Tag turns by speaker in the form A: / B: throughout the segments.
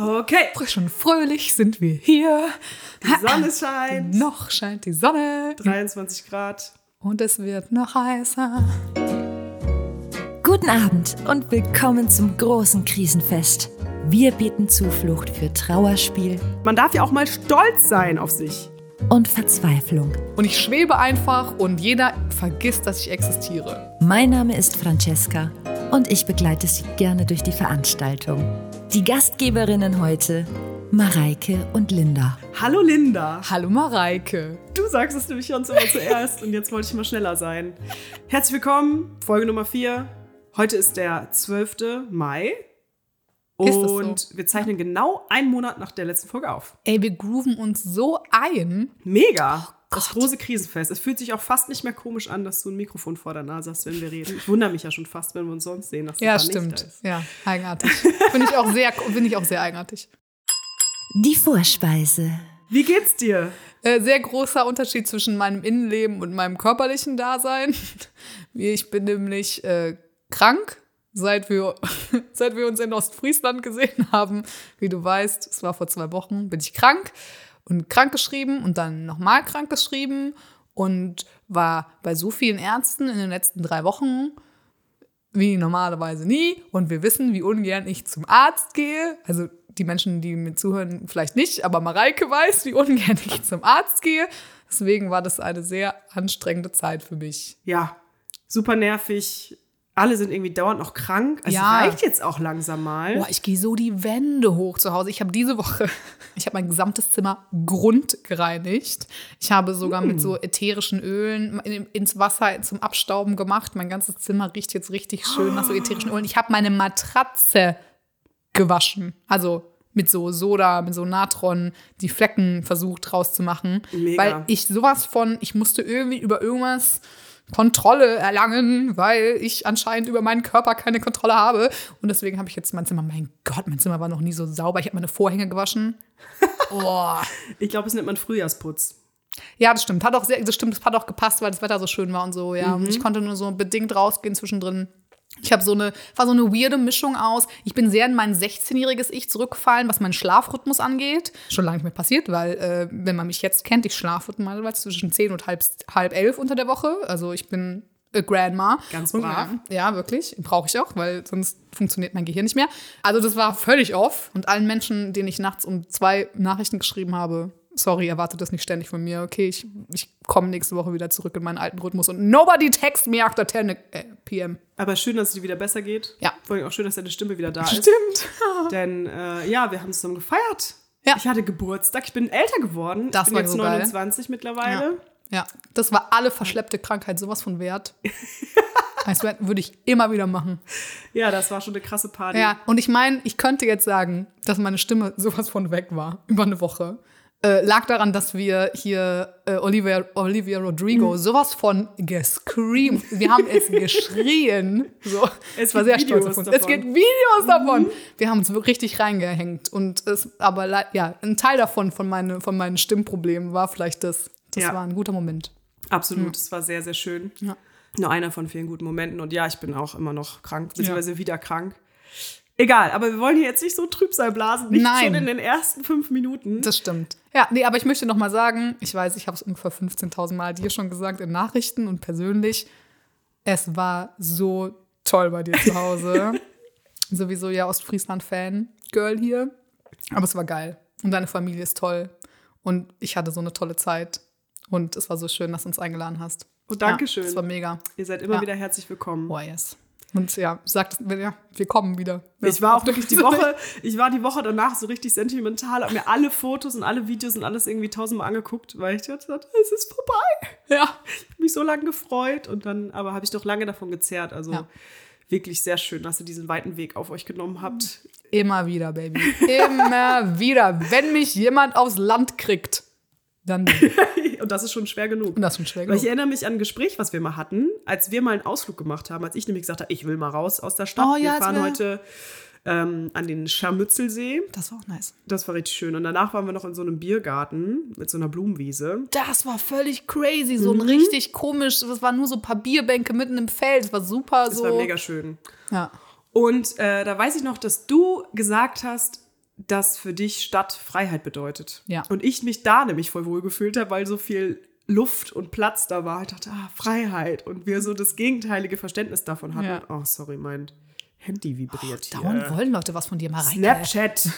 A: Okay.
B: Frisch und fröhlich sind wir hier.
A: Die Sonne scheint.
B: Noch scheint die Sonne.
A: 23 Grad.
B: Und es wird noch heißer.
C: Guten Abend und willkommen zum großen Krisenfest. Wir bieten Zuflucht für Trauerspiel
A: Man darf ja auch mal stolz sein auf sich.
C: und Verzweiflung.
B: Und ich schwebe einfach und jeder vergisst, dass ich existiere.
C: Mein Name ist Francesca und ich begleite Sie gerne durch die Veranstaltung. Die Gastgeberinnen heute Mareike und Linda.
A: Hallo Linda.
B: Hallo Mareike.
A: Du sagst es nämlich uns immer zuerst und jetzt wollte ich mal schneller sein. Herzlich willkommen, Folge Nummer 4. Heute ist der 12. Mai.
B: Das so?
A: Und wir zeichnen genau einen Monat nach der letzten Folge auf.
B: Ey, wir grooven uns so ein.
A: Mega.
B: Oh
A: das große Krisenfest. Es fühlt sich auch fast nicht mehr komisch an, dass du ein Mikrofon vor der Nase hast, wenn wir reden. Ich wundere mich ja schon fast, wenn wir uns sonst sehen. Dass das
B: Ja,
A: da nicht
B: stimmt.
A: da ist.
B: Ja, eigenartig. Finde ich auch sehr, finde ich auch sehr eigenartig.
C: Die Vorspeise.
A: Wie geht's dir?
B: Äh, sehr großer Unterschied zwischen meinem Innenleben und meinem körperlichen Dasein. Ich bin nämlich äh, krank, seit wir, seit wir uns in Ostfriesland gesehen haben. Wie du weißt, es war vor zwei Wochen, bin ich krank und krank geschrieben und dann nochmal krank geschrieben und war bei so vielen Ärzten in den letzten drei Wochen wie normalerweise nie. Und wir wissen, wie ungern ich zum Arzt gehe. Also die Menschen, die mir zuhören, vielleicht nicht, aber Mareike weiß, wie ungern ich zum Arzt gehe. Deswegen war das eine sehr anstrengende Zeit für mich.
A: Ja, super nervig. Alle sind irgendwie dauernd noch krank. Es
B: Ja.
A: reicht jetzt auch langsam mal.
B: Boah, ich gehe so die Wände hoch zu Hause. Ich habe diese Woche, ich habe mein gesamtes Zimmer grundgereinigt. Ich habe sogar mit so ätherischen Ölen in, ins Wasser zum Abstauben gemacht. Mein ganzes Zimmer riecht jetzt richtig schön nach so ätherischen Ölen. Ich habe meine Matratze gewaschen. Also mit so Soda, mit so Natron, die Flecken versucht rauszumachen.
A: Mega.
B: Weil ich sowas von, ich musste irgendwie über irgendwas Kontrolle erlangen, weil ich anscheinend über meinen Körper keine Kontrolle habe. Und deswegen habe ich jetzt mein Zimmer, mein Gott, mein Zimmer war noch nie so sauber. Ich habe meine Vorhänge gewaschen. Boah.
A: Ich glaube, es nennt man Frühjahrsputz.
B: Ja, das stimmt. Hat auch sehr, das stimmt, das hat auch gepasst, weil das Wetter so schön war und so, ja. Und ich konnte nur so bedingt rausgehen zwischendrin. Ich habe so eine, war so eine weirde Mischung aus. Ich bin sehr in mein 16-jähriges Ich zurückgefallen, was meinen Schlafrhythmus angeht. Schon lange nicht mehr passiert, weil, äh, wenn man mich jetzt kennt, ich schlafe normalerweise zwischen 10 und halb, halb elf unter der Woche. Also ich bin a Grandma.
A: Ganz
B: Und,
A: brav.
B: Ja, ja, wirklich. Brauche ich auch, weil sonst funktioniert mein Gehirn nicht mehr. Also das war völlig off. Und allen Menschen, denen ich nachts um zwei Nachrichten geschrieben habe, sorry, erwartet das nicht ständig von mir. Okay, ich, ich komme nächste Woche wieder zurück in meinen alten Rhythmus. Und nobody text me after 10 äh, p.m.
A: Aber schön, dass es dir wieder besser geht.
B: Ja.
A: Vor allem auch schön, dass deine Stimme wieder da ist.
B: Stimmt.
A: Denn äh, ja, wir haben zusammen gefeiert.
B: Ja.
A: Ich hatte Geburtstag. Ich bin älter geworden.
B: Das
A: ich bin
B: war
A: jetzt
B: so geil.
A: 29 mittlerweile.
B: Ja, das war alle verschleppte Krankheit sowas von wert. Das würde ich immer wieder machen.
A: Ja. das war schon eine krasse Party.
B: Ja, und ich meine, ich könnte jetzt sagen, dass meine Stimme sowas von weg war, über eine Woche. Äh, lag daran, dass wir hier äh, Olivia, Olivia Rodrigo sowas von gescreamt. Wir haben es geschrien. So,
A: Es
B: war sehr stolz
A: Videos
B: auf uns.
A: davon.
B: Es gibt Videos davon. Wir haben uns richtig reingehängt. Und es, aber ja, ein Teil davon, von, meine, von meinen Stimmproblemen, war vielleicht das. Das
A: Ja.
B: war ein guter Moment.
A: Absolut. Es war sehr, sehr schön.
B: Ja.
A: Nur einer von vielen guten Momenten. Und ja, ich bin auch immer noch krank, beziehungsweise wieder krank. Egal, aber wir wollen hier jetzt nicht so Trübsal blasen. Nicht
B: Nein.
A: schon in den ersten fünf Minuten.
B: Das stimmt. Ja, nee, aber ich möchte noch mal sagen, ich weiß, ich habe es ungefähr 15.000 Mal dir schon gesagt in Nachrichten und persönlich. Es war so toll bei dir zu Hause. Sowieso ja Ostfriesland-Fan, Girl hier. Aber es war geil. Und deine Familie ist toll. Und ich hatte so eine tolle Zeit. Und es war so schön, dass du uns eingeladen hast.
A: Oh, Dankeschön.
B: Ja, es war mega.
A: Ihr seid immer
B: Ja.
A: wieder herzlich willkommen.
B: Oh, yes. Und ja, sagt, ja, wir kommen wieder.
A: Ich war auch wirklich die Woche, ich war die Woche danach so richtig sentimental, habe mir alle Fotos und alle Videos und alles irgendwie tausendmal angeguckt, weil ich dachte, es ist vorbei.
B: Ja.
A: Ich hab mich so lange gefreut und dann, aber habe ich doch lange davon gezerrt. Also
B: Ja.
A: wirklich sehr schön, dass ihr diesen weiten Weg auf euch genommen habt.
B: Immer wieder, Baby. Immer wieder. Wenn mich jemand aufs Land kriegt, dann.
A: Und das ist schon schwer genug.
B: Und das ist schon schwer
A: Weil ich
B: genug.
A: erinnere mich an ein Gespräch, was wir mal hatten, als wir mal einen Ausflug gemacht haben, als ich nämlich gesagt habe, ich will mal raus aus der Stadt.
B: Oh ja,
A: wir fahren
B: wir-
A: heute ähm, an den Scharmützelsee.
B: Das war auch nice.
A: Das war richtig schön. Und danach waren wir noch in so einem Biergarten mit so einer Blumenwiese.
B: Das war völlig crazy. So ein richtig komisch. Das waren nur so ein paar Bierbänke mitten im Feld. Das war super
A: Das
B: so.
A: war mega schön.
B: Ja.
A: Und äh, da weiß ich noch, dass du gesagt hast, dass für dich Stadt Freiheit bedeutet.
B: Ja.
A: Und ich mich da nämlich voll wohl gefühlt habe, weil so viel Luft und Platz da war. Ich dachte, ah, Freiheit. Und wir so das gegenteilige Verständnis davon hatten.
B: Ja.
A: Oh, sorry, mein Handy vibriert hier.
B: Dauernd wollen Leute was von dir, Mareike.
A: Snapchat.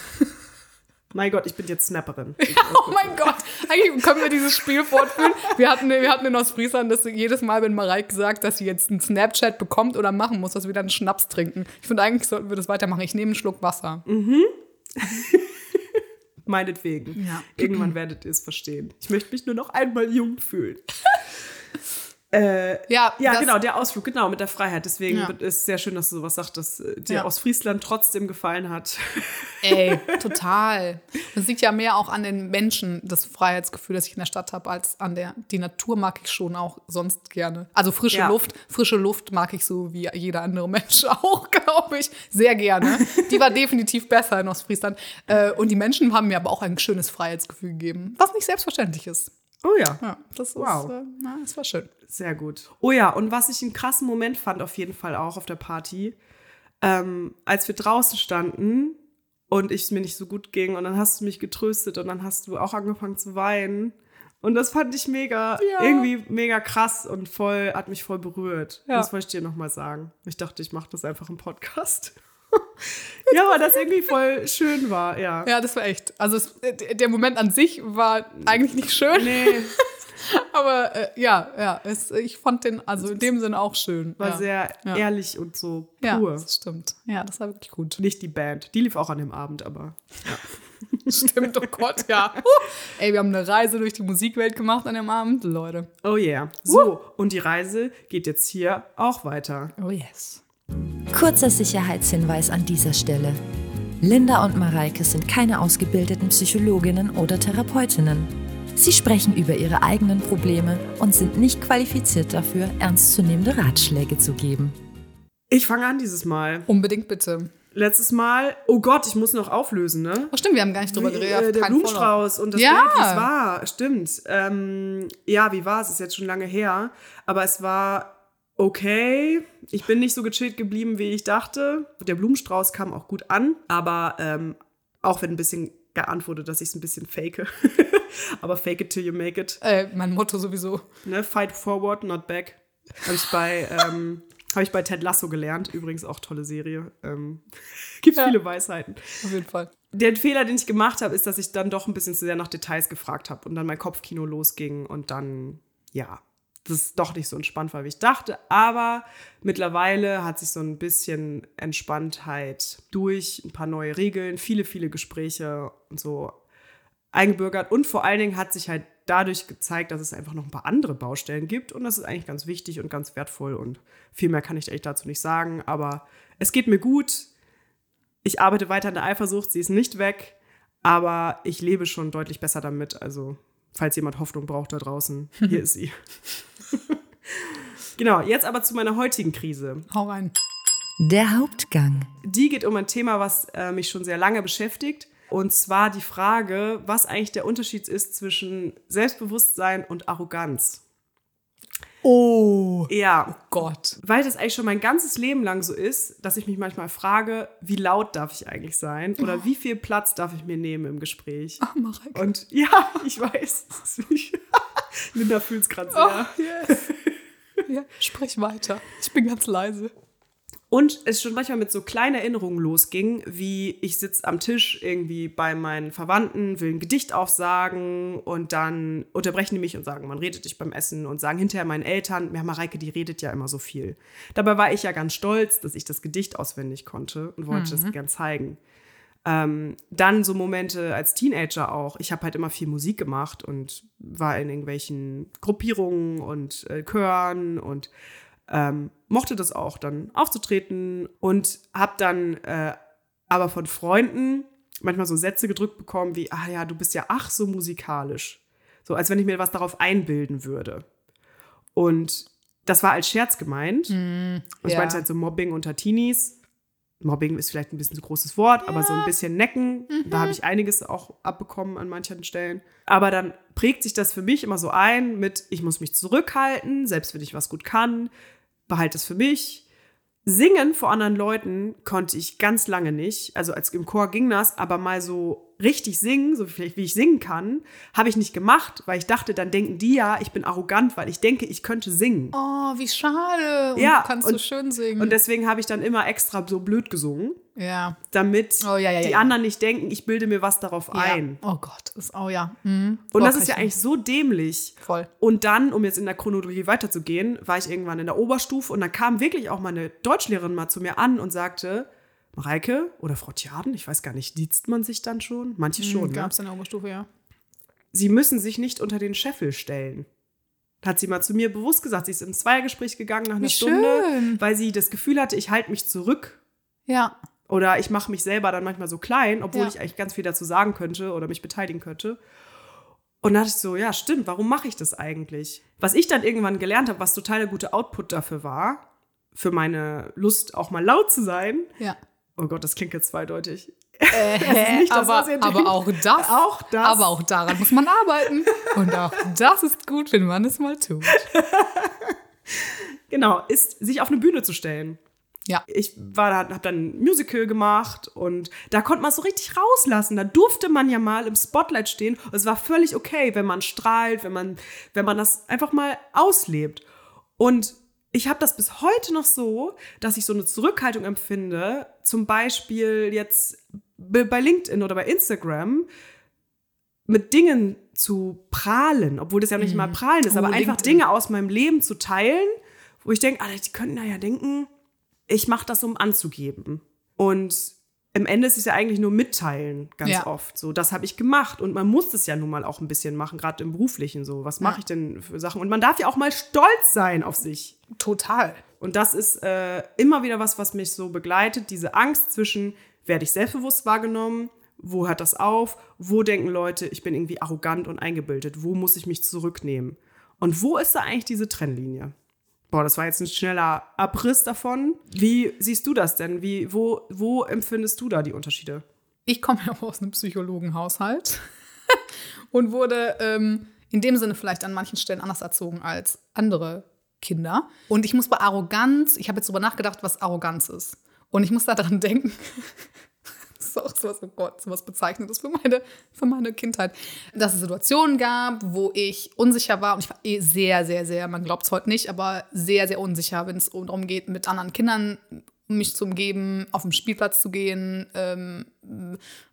A: mein Gott, ich bin jetzt Snapperin.
B: Oh mein Gott, eigentlich können wir dieses Spiel fortführen. Wir hatten, wir hatten in Ostfriesland, dass jedes Mal, wenn Mareike sagt, dass sie jetzt einen Snapchat bekommt oder machen muss, dass wir dann Schnaps trinken. Ich finde, eigentlich sollten wir das weitermachen. Ich nehme einen Schluck Wasser.
A: Meinetwegen.
B: Ja.
A: Irgendwann werdet ihr es verstehen. Ich möchte mich nur noch einmal jung fühlen. äh,
B: Ja,
A: ja, genau, der Ausflug, genau, mit der Freiheit. Deswegen
B: Ja.
A: ist es sehr schön, dass du sowas sagst, dass äh, dir
B: Ja.
A: aus Friesland trotzdem gefallen hat.
B: Ey, total. Das liegt ja mehr auch an den Menschen, das Freiheitsgefühl, das ich in der Stadt habe, als an der. Die Natur mag ich schon auch sonst gerne. Also frische
A: Ja.
B: Luft, frische Luft mag ich so wie jeder andere Mensch auch, glaube ich, sehr gerne. Die war definitiv besser in Ostfriesland. Äh, Und die Menschen haben mir aber auch ein schönes Freiheitsgefühl gegeben, was nicht selbstverständlich ist.
A: Oh ja.
B: Ja, das
A: Wow.
B: ist, äh, na, das war schön.
A: Sehr gut. Oh ja, und was ich einen krassen Moment fand, auf jeden Fall auch auf der Party, ähm, als wir draußen standen und ich es mir nicht so gut ging und dann hast du mich getröstet und dann hast du auch angefangen zu weinen. Und das fand ich mega,
B: Ja.
A: irgendwie mega krass und voll, hat mich voll berührt.
B: Ja.
A: Das wollte ich dir nochmal sagen. Ich dachte, ich mache das einfach im Podcast. ja, weil das irgendwie voll schön war, ja.
B: Ja, das war echt. Also es, der Moment an sich war eigentlich nicht schön,
A: Nee,
B: aber äh, ja, ja, es, ich fand den also in dem Sinne auch schön.
A: war
B: ja.
A: sehr
B: Ja.
A: ehrlich und so
B: Ja,
A: pur.
B: das stimmt. Ja, das war wirklich gut.
A: Nicht die Band. Die lief auch an dem Abend, aber
B: Stimmt, oh Gott, ja. Ey, wir haben eine Reise durch die Musikwelt gemacht an dem Abend, Leute.
A: Oh yeah. So, und die Reise geht jetzt hier auch weiter.
B: Oh yes.
C: Kurzer Sicherheitshinweis an dieser Stelle. Linda und Mareike sind keine ausgebildeten Psychologinnen oder Therapeutinnen. Sie sprechen über ihre eigenen Probleme und sind nicht qualifiziert dafür, ernstzunehmende Ratschläge zu geben.
A: Ich fange an dieses Mal.
B: Unbedingt bitte.
A: Letztes Mal, oh Gott, ich muss noch auflösen, ne?
B: Oh, stimmt, wir haben gar nicht drüber geredet.
A: äh, der Blumenstrauß und das
B: Ja.
A: Bild, wie es war. Stimmt. Ähm, ja, wie war es? Ist jetzt schon lange her. Aber es war okay. Ich bin nicht so gechillt geblieben, wie ich dachte. Der Blumenstrauß kam auch gut an. Aber ähm, auch wenn ein bisschen geantwortet, dass ich es ein bisschen fake. aber fake it till you make it.
B: Äh, mein Motto sowieso.
A: Ne? Fight forward, not back. Habe ich bei ähm, habe ich bei Ted Lasso gelernt. Übrigens auch tolle Serie. Ähm, gibt
B: Ja.
A: viele Weisheiten.
B: Auf jeden Fall.
A: Der Fehler, den ich gemacht habe, ist, dass ich dann doch ein bisschen zu sehr nach Details gefragt habe und dann mein Kopfkino losging und dann, ja, das doch nicht so entspannt war, wie ich dachte. Aber mittlerweile hat sich so ein bisschen Entspanntheit durch ein paar neue Regeln, viele, viele Gespräche und so eingebürgert. Und vor allen Dingen hat sich halt dadurch gezeigt, dass es einfach noch ein paar andere Baustellen gibt. Und das ist eigentlich ganz wichtig und ganz wertvoll. Und viel mehr kann ich echt dazu nicht sagen. Aber es geht mir gut. Ich arbeite weiter an der Eifersucht. Sie ist nicht weg. Aber ich lebe schon deutlich besser damit. Also, falls jemand Hoffnung braucht da draußen, hier ist sie. genau, jetzt aber zu meiner heutigen Krise.
B: Hau rein.
C: Der Hauptgang.
A: Die geht um ein Thema, was äh, mich schon sehr lange beschäftigt. Und zwar die Frage, was eigentlich der Unterschied ist zwischen Selbstbewusstsein und Arroganz.
B: Oh
A: Ja,
B: Gott.
A: weil das eigentlich schon mein ganzes Leben lang so ist, dass ich mich manchmal frage, wie laut darf ich eigentlich sein oder wie viel Platz darf ich mir nehmen im Gespräch.
B: Ach, Mareike.
A: Und ja, ich weiß, das ist wirklich- Linda fühlt es gerade sehr.
B: Oh, yes. ja, sprich weiter. Ich bin ganz leise.
A: Und es schon manchmal mit so kleinen Erinnerungen losging, wie ich sitze am Tisch irgendwie bei meinen Verwandten, will ein Gedicht aufsagen und dann unterbrechen die mich und sagen, man redet dich beim Essen und sagen hinterher meinen Eltern, ja, Mareike, die redet ja immer so viel. Dabei war ich ja ganz stolz, dass ich das Gedicht auswendig konnte und wollte das gern zeigen. Ähm, dann so Momente als Teenager auch. Ich habe halt immer viel Musik gemacht und war in irgendwelchen Gruppierungen und äh, Chören und ähm, mochte das auch dann aufzutreten und habe dann äh, aber von Freunden manchmal so Sätze gedrückt bekommen wie, ah ja, du bist ja ach so musikalisch. So als wenn ich mir was darauf einbilden würde. Und das war als Scherz gemeint. und ich
B: ja.
A: meinte halt so Mobbing unter Teenies. Mobbing ist vielleicht ein bisschen zu großes Wort, aber so ein bisschen Necken, da habe ich einiges auch abbekommen an manchen Stellen. Aber dann prägt sich das für mich immer so ein mit, ich muss mich zurückhalten, selbst wenn ich was gut kann, behalte es für mich. Singen vor anderen Leuten konnte ich ganz lange nicht. Also als im Chor ging das, aber mal so richtig singen, so vielleicht wie ich singen kann, habe ich nicht gemacht, weil ich dachte, dann denken die ja, ich bin arrogant, weil ich denke, ich könnte singen.
B: Oh, wie schade. Und
A: Ja,
B: du kannst
A: und-
B: so schön singen.
A: Und deswegen habe ich dann immer extra so blöd gesungen,
B: ja.
A: damit
B: Oh, ja, ja,
A: die
B: ja.
A: anderen nicht denken, ich bilde mir was darauf ein.
B: Oh Gott, ist, oh ja. Mhm.
A: Und
B: oh,
A: das ist ja
B: ich-
A: eigentlich so dämlich.
B: Voll.
A: Und dann, um jetzt in der Chronologie weiterzugehen, war ich irgendwann in der Oberstufe und dann kam wirklich auch meine Deutschlehrerin mal zu mir an und sagte, Mareike oder Frau Tjaden, ich weiß gar nicht, sieht man sich dann schon? Manche schon, ne?
B: Gab es in der Oberstufe, ja.
A: Sie müssen sich nicht unter den Scheffel stellen. Hat sie mal zu mir bewusst gesagt. Sie ist ins Zweiergespräch gegangen nach einer
B: Wie
A: Stunde,
B: schön.
A: weil sie das Gefühl hatte, ich halte mich zurück
B: Ja.
A: oder ich mache mich selber dann manchmal so klein, obwohl
B: Ja.
A: ich eigentlich ganz viel dazu sagen könnte oder mich beteiligen könnte. Und da dachte ich so, ja, stimmt, warum mache ich das eigentlich? Was ich dann irgendwann gelernt habe, was total der gute Output dafür war, für meine Lust auch mal laut zu sein.
B: Ja.
A: Oh Gott, das klingt jetzt zweideutig.
B: Äh,
A: das,
B: aber, aber auch das.
A: Auch das.
B: Aber auch daran muss man arbeiten. Und auch das ist gut, wenn man es mal tut.
A: Genau, ist, sich auf eine Bühne zu stellen.
B: Ja.
A: Ich war, habe dann ein Musical gemacht und da konnte man es so richtig rauslassen. Da durfte man ja mal im Spotlight stehen. Und es war völlig okay, wenn man strahlt, wenn man, wenn man das einfach mal auslebt. Und ich habe das bis heute noch so, dass ich so eine Zurückhaltung empfinde, zum Beispiel jetzt bei LinkedIn oder bei Instagram, mit Dingen zu prahlen, obwohl das ja nicht mal prahlen ist,
B: Oh,
A: aber einfach
B: LinkedIn.
A: Dinge aus meinem Leben zu teilen, wo ich denke, Alter, die könnten da ja denken, ich mache das, um anzugeben. Und im Ende ist es ja eigentlich nur mitteilen, ganz
B: Ja.
A: oft. So, das habe ich gemacht. Und man muss es ja nun mal auch ein bisschen machen, gerade im Beruflichen so. Was mache
B: Ja.
A: ich denn für Sachen? Und man darf ja auch mal stolz sein auf sich.
B: Total.
A: Und das ist äh, immer wieder was, was mich so begleitet, diese Angst zwischen, werde ich selbstbewusst wahrgenommen, wo hört das auf, wo denken Leute, ich bin irgendwie arrogant und eingebildet, wo muss ich mich zurücknehmen? Und wo ist da eigentlich diese Trennlinie? Boah, das war jetzt ein schneller Abriss davon. Wie siehst du das denn? Wie, wo, wo empfindest du da die Unterschiede?
B: Ich komme ja aus einem Psychologenhaushalt und wurde ähm, in dem Sinne vielleicht an manchen Stellen anders erzogen als andere Kinder. Und ich muss bei Arroganz, ich habe jetzt darüber nachgedacht, was Arroganz ist. Und ich muss daran denken, das ist auch sowas, oh Gott, sowas Bezeichnendes für meine, für meine Kindheit, dass es Situationen gab, wo ich unsicher war. Und ich war eh sehr, sehr, sehr, man glaubt es heute nicht, aber sehr, sehr unsicher, wenn es darum geht, mit anderen Kindern mich zu umgeben, auf den Spielplatz zu gehen, ähm,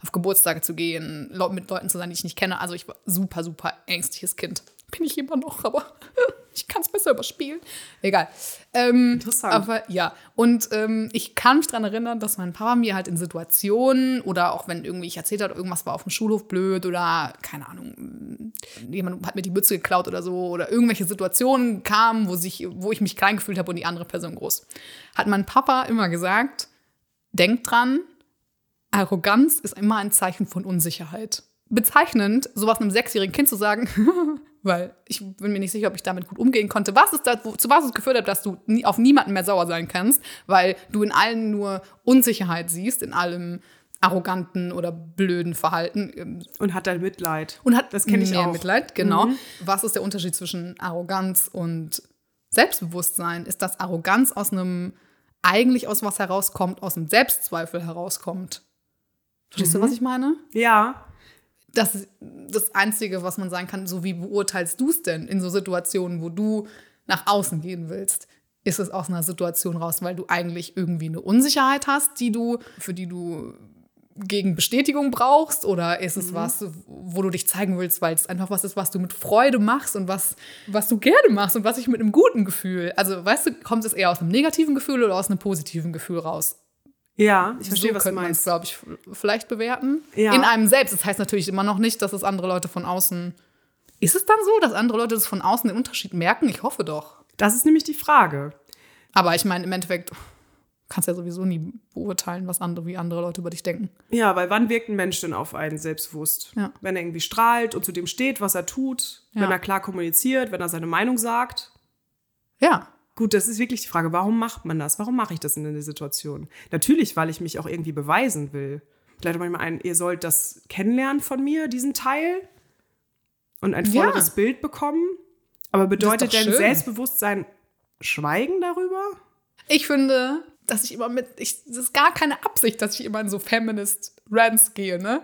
B: auf Geburtstage zu gehen, mit Leuten zu sein, die ich nicht kenne. Also ich war super, super ängstliches Kind. Bin ich immer noch, aber ich kann es besser überspielen. Egal. Ähm,
A: Interessant.
B: Aber ja, und ähm, ich kann mich daran erinnern, dass mein Papa mir halt in Situationen oder auch wenn irgendwie ich erzählt habe, irgendwas war auf dem Schulhof blöd oder keine Ahnung, jemand hat mir die Mütze geklaut oder so oder irgendwelche Situationen kamen, wo, sich, wo ich mich klein gefühlt habe und die andere Person groß. Hat mein Papa immer gesagt, denk dran, Arroganz ist immer ein Zeichen von Unsicherheit. Bezeichnend, sowas einem sechsjährigen Kind zu sagen, weil ich bin mir nicht sicher, ob ich damit gut umgehen konnte. Was ist das, zu was es geführt hat, dass du nie, auf niemanden mehr sauer sein kannst, weil du in allen nur Unsicherheit siehst, in allem arroganten oder blöden Verhalten. ähm,
A: Und hat dein Mitleid.
B: Und hat
A: Das kenn ich
B: mehr
A: auch.
B: Mitleid, genau. Was ist der Unterschied zwischen Arroganz und Selbstbewusstsein? Ist, dass Arroganz aus einem, eigentlich aus was herauskommt, aus einem Selbstzweifel herauskommt. Verstehst du, was ich meine?
A: Ja,
B: das ist das Einzige, was man sagen kann, so wie beurteilst du es denn in so Situationen, wo du nach außen gehen willst? Ist es aus einer Situation raus, weil du eigentlich irgendwie eine Unsicherheit hast, die du, für die du gegen Bestätigung brauchst? Oder ist es was, wo du dich zeigen willst, weil es einfach was ist, was du mit Freude machst und was, was du gerne machst und was ich mit einem guten Gefühl? Also, weißt du, kommt es eher aus einem negativen Gefühl oder aus einem positiven Gefühl raus?
A: Ja, ich verstehe,
B: so
A: was du meinst.
B: glaube ich, vielleicht bewerten.
A: Ja.
B: In einem selbst. Das heißt natürlich immer noch nicht, dass es andere Leute von außen. Ist es dann so, dass andere Leute das von außen den Unterschied merken? Ich hoffe doch.
A: Das ist nämlich die Frage.
B: Aber ich meine, im Endeffekt kannst du ja sowieso nie beurteilen, was andere, wie andere Leute über dich denken.
A: Ja, weil wann wirkt ein Mensch denn auf einen selbstbewusst?
B: Ja.
A: Wenn er irgendwie strahlt und zu dem steht, was er tut,
B: Ja.
A: wenn er klar kommuniziert, wenn er seine Meinung sagt.
B: Ja.
A: Gut, das ist wirklich die Frage, warum macht man das? Warum mache ich das in der Situation? Natürlich, weil ich mich auch irgendwie beweisen will. Vielleicht manchmal ein, ihr sollt das kennenlernen von mir, diesen Teil, und ein
B: Ja.
A: volleres Bild bekommen. Aber bedeutet denn
B: schön.
A: Selbstbewusstsein Schweigen darüber?
B: Ich finde, dass ich immer mit, ich, das ist gar keine Absicht, dass ich immer in so Feminist Rants gehe, ne?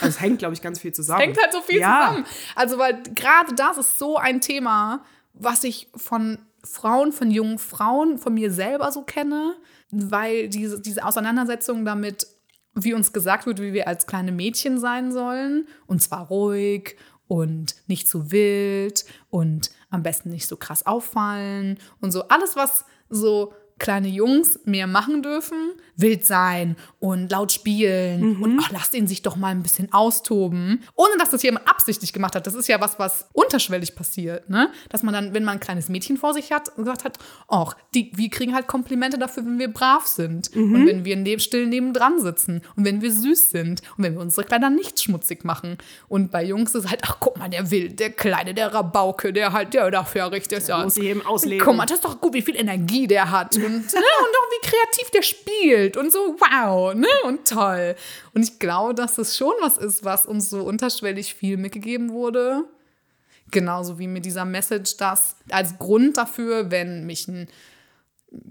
A: Also es hängt, glaube ich, ganz viel zusammen.
B: hängt halt so viel
A: ja.
B: zusammen. Also, weil gerade das ist so ein Thema, was ich von Frauen, von jungen Frauen, von mir selber so kenne, weil diese, diese Auseinandersetzung damit, wie uns gesagt wird, wie wir als kleine Mädchen sein sollen, und zwar ruhig und nicht zu wild und am besten nicht so krass auffallen und so. Alles, was so kleine Jungs mehr machen dürfen, wild sein und laut spielen
A: Mhm.
B: und ach, lasst ihn sich doch mal ein bisschen austoben, ohne dass das jemand absichtlich gemacht hat. Das ist ja was, was unterschwellig passiert, ne? Dass man dann, wenn man ein kleines Mädchen vor sich hat, gesagt hat, ach, die, wir kriegen halt Komplimente dafür, wenn wir brav sind
A: Mhm.
B: und wenn wir neben, still nebendran sitzen und wenn wir süß sind und wenn wir unsere Kleider nicht schmutzig machen. Und bei Jungs ist halt, ach, guck mal, der Wild, der Kleine, der Rabauke, der halt, der darf ja richtig ja.
A: muss sich eben ausleben.
B: Guck mal, das ist doch gut, wie viel Energie der hat und, ne, und auch wie kreativ der spielt und so, wow, ne, und toll. Und ich glaube, dass das schon was ist, was uns so unterschwellig viel mitgegeben wurde. Genauso wie mit dieser Message, dass als Grund dafür, wenn mich ein,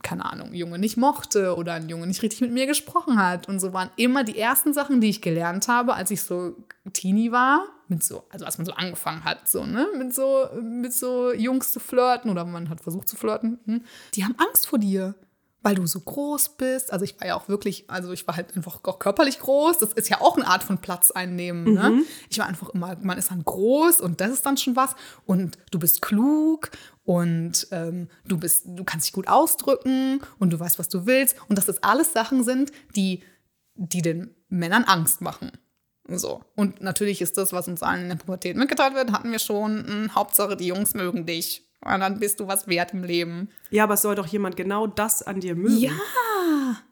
B: keine Ahnung, Junge nicht mochte oder ein Junge nicht richtig mit mir gesprochen hat. Und so waren immer die ersten Sachen, die ich gelernt habe, als ich so Teenie war, mit so, also als man so angefangen hat, so, ne, mit so, mit so Jungs zu flirten oder man hat versucht zu flirten, hm, die haben Angst vor dir. Weil du so groß bist. Also ich war ja auch wirklich, also ich war halt einfach auch körperlich groß. Das ist ja auch eine Art von Platz einnehmen. Ne? Ich war einfach immer, man ist dann groß und das ist dann schon was. Und du bist klug und ähm, du bist, du kannst dich gut ausdrücken und du weißt, was du willst. Und dass das alles Sachen sind, die, die den Männern Angst machen. So. Und natürlich ist das, was uns allen in der Pubertät mitgeteilt wird, hatten wir schon. Hm, Hauptsache, die Jungs mögen dich. Und dann bist du was wert im Leben.
A: Ja, aber es soll doch jemand genau das an dir mögen.
B: Ja.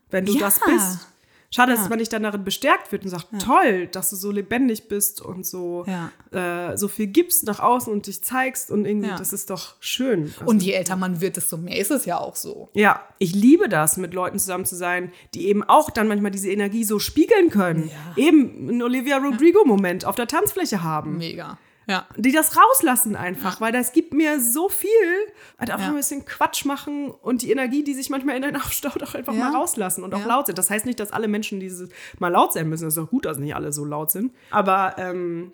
A: wenn du
B: Ja.
A: das bist. Schade, dass man nicht dann darin bestärkt wird und sagt, toll, dass du so lebendig bist und so, äh, so viel gibst nach außen und dich zeigst und irgendwie,
B: Ja.
A: das ist doch schön. Also,
B: Und je älter man wird, desto mehr ist es ja auch so.
A: ja, ich liebe das, mit Leuten zusammen zu sein, die eben auch dann manchmal diese Energie so spiegeln können. Eben einen Olivia Rodrigo-Moment auf der Tanzfläche haben.
B: Mega. Ja.
A: Die das rauslassen einfach, weil das gibt mir so viel. Halt einfach
B: Ja.
A: ein bisschen Quatsch machen und die Energie, die sich manchmal in einen aufstaut, auch einfach mal rauslassen und auch laut sind. Das heißt nicht, dass alle Menschen dieses mal laut sein müssen. Das ist auch gut, dass nicht alle so laut sind. Aber ähm,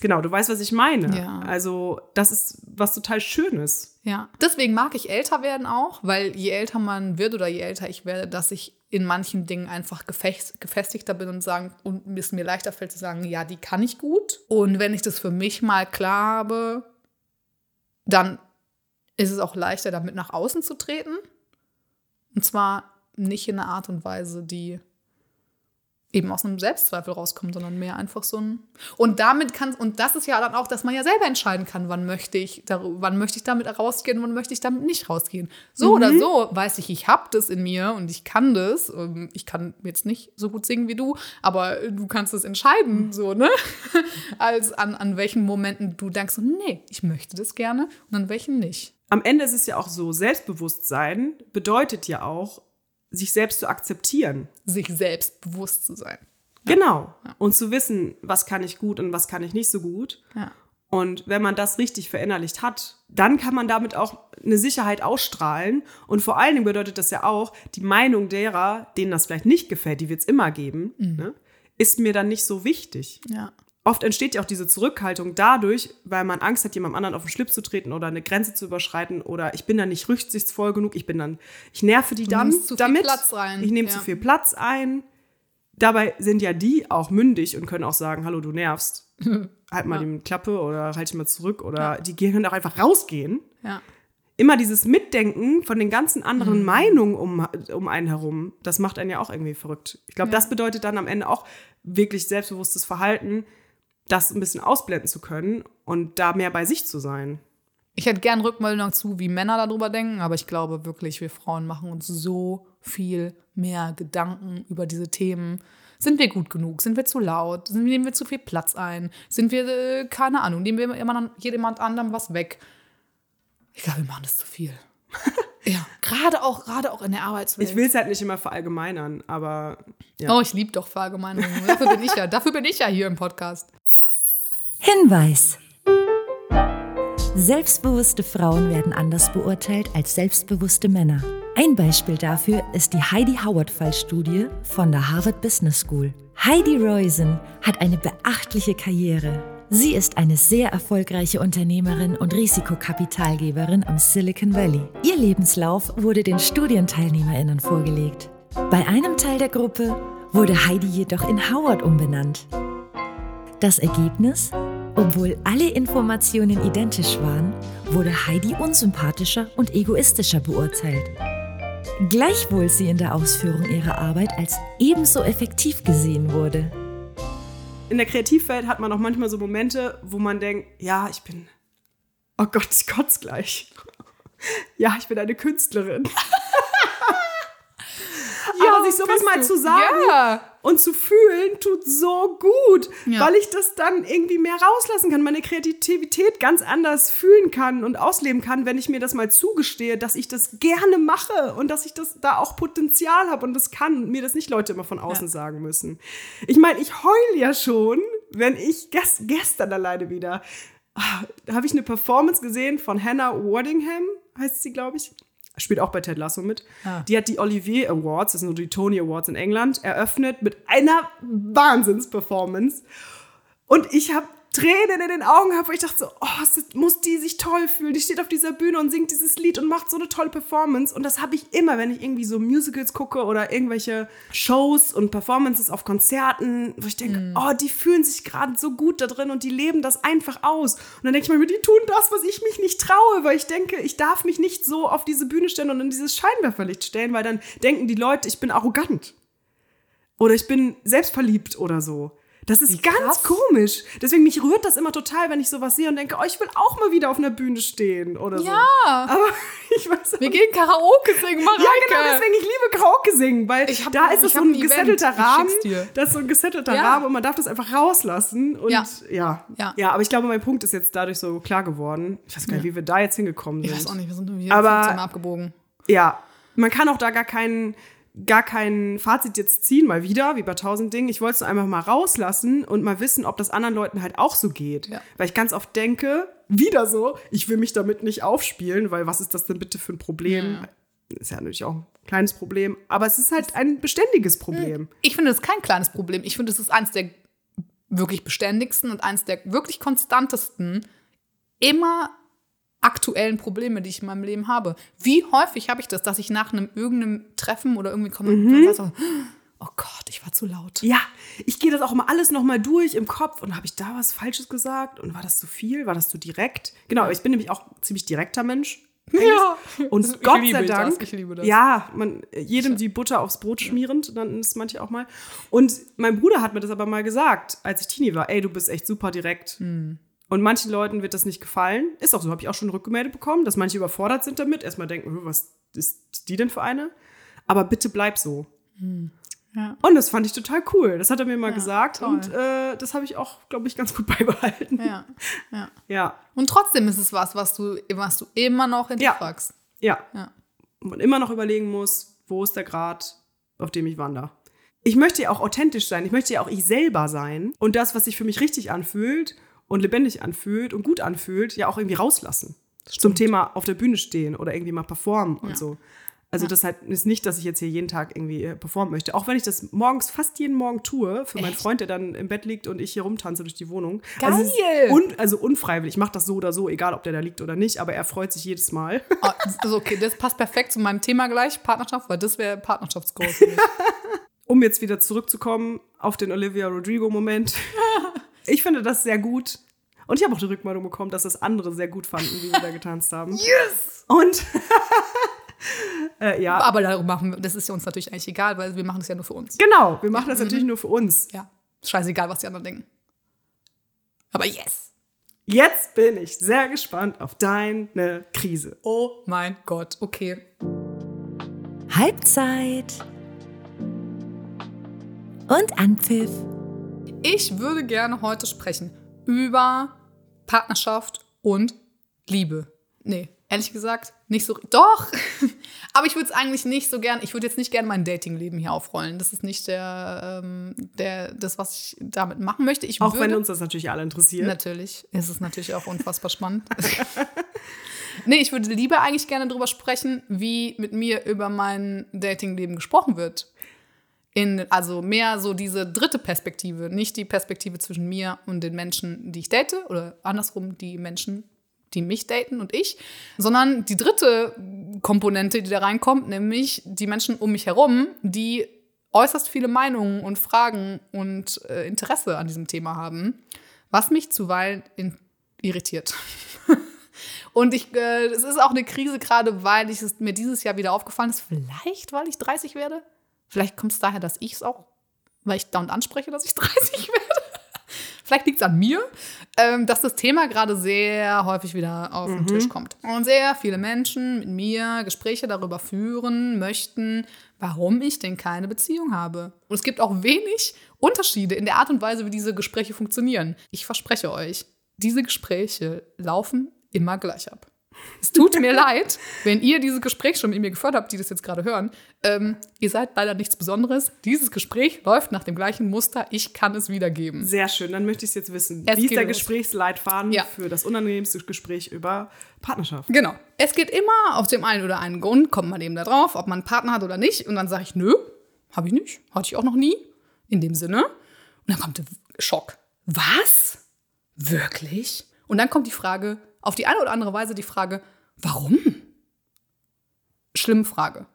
A: genau, du weißt, was ich meine.
B: Ja.
A: Also, das ist was total Schönes.
B: Ja. Deswegen mag ich älter werden auch, weil je älter man wird oder je älter ich werde, dass ich in manchen Dingen einfach gefestigter bin und sagen und es mir leichter fällt zu sagen, ja, die kann ich gut. Und wenn ich das für mich mal klar habe, dann ist es auch leichter, damit nach außen zu treten. Und zwar nicht in einer Art und Weise, die eben aus einem Selbstzweifel rauskommt, sondern mehr einfach so ein. Und damit kann, und das ist ja dann auch, dass man ja selber entscheiden kann, wann möchte ich, darü- wann möchte ich damit rausgehen, wann möchte ich damit nicht rausgehen. So oder so weiß ich, ich habe das in mir und ich kann das. Ähm, Ich kann jetzt nicht so gut singen wie du, aber du kannst es entscheiden, so, ne? Als an, an welchen Momenten du denkst, so, nee, ich möchte das gerne und an welchen nicht.
A: Am Ende ist es ja auch so, Selbstbewusstsein bedeutet ja auch, sich selbst zu akzeptieren.
B: Sich selbst bewusst zu sein.
A: Genau. Und zu wissen, was kann ich gut und was kann ich nicht so gut.
B: Ja.
A: Und wenn man das richtig verinnerlicht hat, dann kann man damit auch eine Sicherheit ausstrahlen. Und vor allen Dingen bedeutet das ja auch, die Meinung derer, denen das vielleicht nicht gefällt, die wird es immer geben, ne, ist mir dann nicht so wichtig.
B: Ja.
A: Oft entsteht ja auch diese Zurückhaltung dadurch, weil man Angst hat, jemandem anderen auf den Schlips zu treten oder eine Grenze zu überschreiten oder ich bin dann nicht rücksichtsvoll genug, ich bin dann, ich nerve die dann
B: nimmst zu viel
A: damit.
B: Platz rein,
A: Ich nehme
B: ja.
A: zu viel Platz ein. Dabei sind ja die auch mündig und können auch sagen, hallo, du nervst. halt mal die Klappe oder halt dich mal zurück oder die können auch einfach rausgehen.
B: Ja.
A: Immer dieses Mitdenken von den ganzen anderen
B: Mhm.
A: Meinungen um, um einen herum, das macht einen ja auch irgendwie verrückt. Ich glaube,
B: Ja.
A: das bedeutet dann am Ende auch wirklich selbstbewusstes Verhalten, das ein bisschen ausblenden zu können und da mehr bei sich zu sein.
B: Ich hätte gern Rückmeldung dazu, wie Männer darüber denken, aber ich glaube wirklich, wir Frauen machen uns so viel mehr Gedanken über diese Themen. Sind wir gut genug? Sind wir zu laut? Nehmen wir zu viel Platz ein? Sind wir, äh, keine Ahnung, nehmen wir jemand, jemand anderem was weg? Ich glaube, wir machen das zu viel. Ja, gerade auch, gerade auch in der Arbeitswelt.
A: Ich will es halt nicht immer verallgemeinern, aber ja.
B: Oh, ich liebe doch Verallgemeinerungen. Dafür bin ich ja, dafür bin ich ja hier im Podcast.
C: Hinweis. Selbstbewusste Frauen werden anders beurteilt als selbstbewusste Männer. Ein Beispiel dafür ist die Heidi Howard-Fallstudie von der Harvard Business School. Heidi Roizen hat eine beachtliche Karriere. Sie ist eine sehr erfolgreiche Unternehmerin und Risikokapitalgeberin am Silicon Valley. Ihr Lebenslauf wurde den Studienteilnehmerinnen vorgelegt. Bei einem Teil der Gruppe wurde Heidi jedoch in Howard umbenannt. Das Ergebnis? Obwohl alle Informationen identisch waren, wurde Heidi unsympathischer und egoistischer beurteilt. Gleichwohl sie in der Ausführung ihrer Arbeit als ebenso effektiv gesehen wurde.
A: In der Kreativwelt hat man auch manchmal so Momente, wo man denkt, ja, ich bin, oh Gott, ich kotze gleich. Ja, ich bin eine Künstlerin. Aber sich sowas mal zu sagen
B: Ja.
A: und zu fühlen, tut so gut,
B: Ja.
A: weil ich das dann irgendwie mehr rauslassen kann, meine Kreativität ganz anders fühlen kann und ausleben kann, wenn ich mir das mal zugestehe, dass ich das gerne mache und dass ich das da auch Potenzial habe und das kann und mir das nicht Leute immer von außen
B: Ja.
A: sagen müssen. Ich meine, ich heul ja schon, wenn ich ges gestern alleine wieder, ah, da habe ich eine Performance gesehen von Hannah Waddingham, heißt sie, glaube ich. Spielt auch bei Ted Lasso mit.
B: Ah.
A: Die hat die Olivier Awards, das sind so die Tony Awards in England, eröffnet mit einer Wahnsinnsperformance. Und ich habe Tränen in den Augen gehabt, weil ich dachte so, oh, muss die sich toll fühlen. Die steht auf dieser Bühne und singt dieses Lied und macht so eine tolle Performance. Und das habe ich immer, wenn ich irgendwie so Musicals gucke oder irgendwelche Shows und Performances auf Konzerten, wo ich denke, oh, die fühlen sich gerade so gut da drin und die leben das einfach aus. Und dann denke ich mir, die tun das, was ich mich nicht traue, weil ich denke, ich darf mich nicht so auf diese Bühne stellen und in dieses Scheinwerferlicht stellen, weil dann denken die Leute, ich bin arrogant. Oder ich bin selbstverliebt oder so. Das ist ganz
B: krass.
A: komisch. Deswegen mich rührt das immer total, wenn ich sowas sehe und denke, oh, ich will auch mal wieder auf einer Bühne stehen oder so.
B: Ja.
A: Aber ich weiß auch
B: Wir gehen Karaoke singen, Mareike.
A: ja, genau, deswegen, ich liebe Karaoke singen, weil
B: Ich hab-
A: da ist
B: ich
A: es so ein
B: ein
A: gesettelter
B: Ich
A: Rahmen. Das ist so ein gesettelter
B: Ja.
A: Rahmen und man darf das einfach rauslassen. Und
B: Ja.
A: ja. Ja.
B: Ja.
A: aber ich glaube, mein Punkt ist jetzt dadurch so klar geworden. Ich weiß gar nicht, wie wir da jetzt hingekommen
B: Ich
A: sind.
B: weiß auch nicht, wir sind irgendwie
A: Aber-
B: 15 Mal abgebogen.
A: Ja, man kann auch da gar keinen gar kein Fazit jetzt ziehen, mal wieder, wie bei tausend Dingen. Ich wollte es nur einfach mal rauslassen und mal wissen, ob das anderen Leuten halt auch so geht.
B: Ja.
A: Weil ich ganz oft denke, wieder so, ich will mich damit nicht aufspielen, weil was ist das denn bitte für ein Problem? Ist ja natürlich auch ein kleines Problem, aber es ist halt ein beständiges Problem.
B: Ich finde, das ist kein kleines Problem. Ich finde, es ist eines der wirklich beständigsten und eines der wirklich konstantesten, immer aktuellen Probleme, die ich in meinem Leben habe. Wie häufig habe ich das, dass ich nach einem irgendeinem Treffen oder irgendwie komme und sage so, oh Gott, ich war zu laut.
A: Ja, ich gehe das auch immer alles nochmal durch im Kopf und habe ich da was Falsches gesagt und war das zu viel? War das zu direkt? Genau, ich bin nämlich auch ein ziemlich direkter Mensch.
B: Ja.
A: Und
B: Ich
A: Gott sei
B: das,
A: Dank,
B: ich liebe das.
A: ja, man, jedem die Butter aufs Brot schmierend, dann ist manche auch mal. Und mein Bruder hat mir das aber mal gesagt, als ich Teenie war, ey, du bist echt super direkt.
B: Hm.
A: Und manchen Leuten wird das nicht gefallen. Ist auch so, habe ich auch schon rückgemeldet bekommen, dass manche überfordert sind damit. Erstmal denken, "Hm, was ist die denn für eine? Aber bitte bleib so.
B: Ja.
A: Und das fand ich total cool. Das hat er mir mal gesagt
B: toll.
A: und äh, das habe ich auch, glaube ich, ganz gut beibehalten.
B: Ja, ja.
A: Ja,
B: Und trotzdem ist es was, was du, was du immer noch hinterfragst.
A: ja.
B: Ja.
A: Und immer noch überlegen muss, wo ist der Grad, auf dem ich wandere. Ich möchte ja auch authentisch sein. Ich möchte ja auch ich selber sein. Und das, was sich für mich richtig anfühlt und lebendig anfühlt und gut anfühlt, ja auch irgendwie rauslassen. Zum Thema auf der Bühne stehen oder irgendwie mal performen und so. Also das halt ist nicht, dass ich jetzt hier jeden Tag irgendwie äh, performen möchte. Auch wenn ich das morgens fast jeden Morgen tue, für meinen Freund, der dann im Bett liegt und ich hier rumtanze durch die Wohnung. Also,
B: Geil!
A: un, also unfreiwillig. Ich mache das so oder so, egal ob der da liegt oder nicht, aber er freut sich jedes Mal.
B: Oh, also okay, das passt perfekt zu meinem Thema gleich, Partnerschaft, weil das wäre mich.
A: um jetzt wieder zurückzukommen auf den Olivia Rodrigo-Moment. Ich finde das sehr gut. Und ich habe auch die Rückmeldung bekommen, dass das andere sehr gut fanden, wie wir da getanzt haben.
B: Yes!
A: Und äh, ja,
B: Aber darüber machen wir, das ist ja uns natürlich eigentlich egal, weil wir machen es ja nur für uns.
A: genau, wir machen das natürlich nur für uns.
B: Ja, scheißegal, was die anderen denken. Aber yes!
A: Jetzt bin ich sehr gespannt auf deine Krise.
B: Oh mein Gott, okay.
C: Halbzeit. Und Anpfiff.
B: Ich würde gerne heute sprechen über Partnerschaft und Liebe. Nee, ehrlich gesagt, nicht so. Doch! Aber ich würde es eigentlich nicht so gern. Ich würde jetzt nicht gerne mein Datingleben hier aufrollen. Das ist nicht der, ähm, der, das, was ich damit machen möchte. Ich
A: Auch
B: würde,
A: wenn uns das natürlich alle interessiert.
B: Natürlich. Es ist natürlich auch unfassbar spannend. Nee, ich würde lieber eigentlich gerne darüber sprechen, wie mit mir über mein Datingleben gesprochen wird. In, also mehr so diese dritte Perspektive, nicht die Perspektive zwischen mir und den Menschen, die ich date, oder andersrum die Menschen, die mich daten und ich, sondern die dritte Komponente, die da reinkommt, nämlich die Menschen um mich herum, die äußerst viele Meinungen und Fragen und äh, Interesse an diesem Thema haben, was mich zuweilen irritiert. und ich, äh, es ist auch eine Krise gerade, weil ich es mir dieses Jahr wieder aufgefallen ist, vielleicht weil ich 30 werde. Vielleicht kommt es daher, dass ich es auch, weil ich dauernd anspreche, dass ich 30 werde. Vielleicht liegt es an mir, ähm, dass das Thema gerade sehr häufig wieder auf den Tisch kommt. Und sehr viele Menschen mit mir Gespräche darüber führen möchten, warum ich denn keine Beziehung habe. Und es gibt auch wenig Unterschiede in der Art und Weise, wie diese Gespräche funktionieren. Ich verspreche euch, diese Gespräche laufen immer gleich ab. Es tut mir leid, wenn ihr dieses Gespräch schon mit mir geführt habt, die das jetzt gerade hören. Ähm, ihr seid leider nichts Besonderes. Dieses Gespräch läuft nach dem gleichen Muster. Ich kann es wiedergeben.
A: Sehr schön, dann möchte ich es jetzt wissen.
B: Es
A: Wie ist der
B: los.
A: Gesprächsleitfaden
B: Ja.
A: für das unangenehmste Gespräch über Partnerschaft?
B: Genau. Es geht immer auf dem einen oder einen Grund, kommt man eben da drauf, ob man einen Partner hat oder nicht. Und dann sage ich, nö, habe ich nicht. Hatte ich auch noch nie. In dem Sinne. Und dann kommt der Schock. Was? Wirklich? Und dann kommt die Frage, auf die eine oder andere Weise die Frage, warum? Schlimme Frage.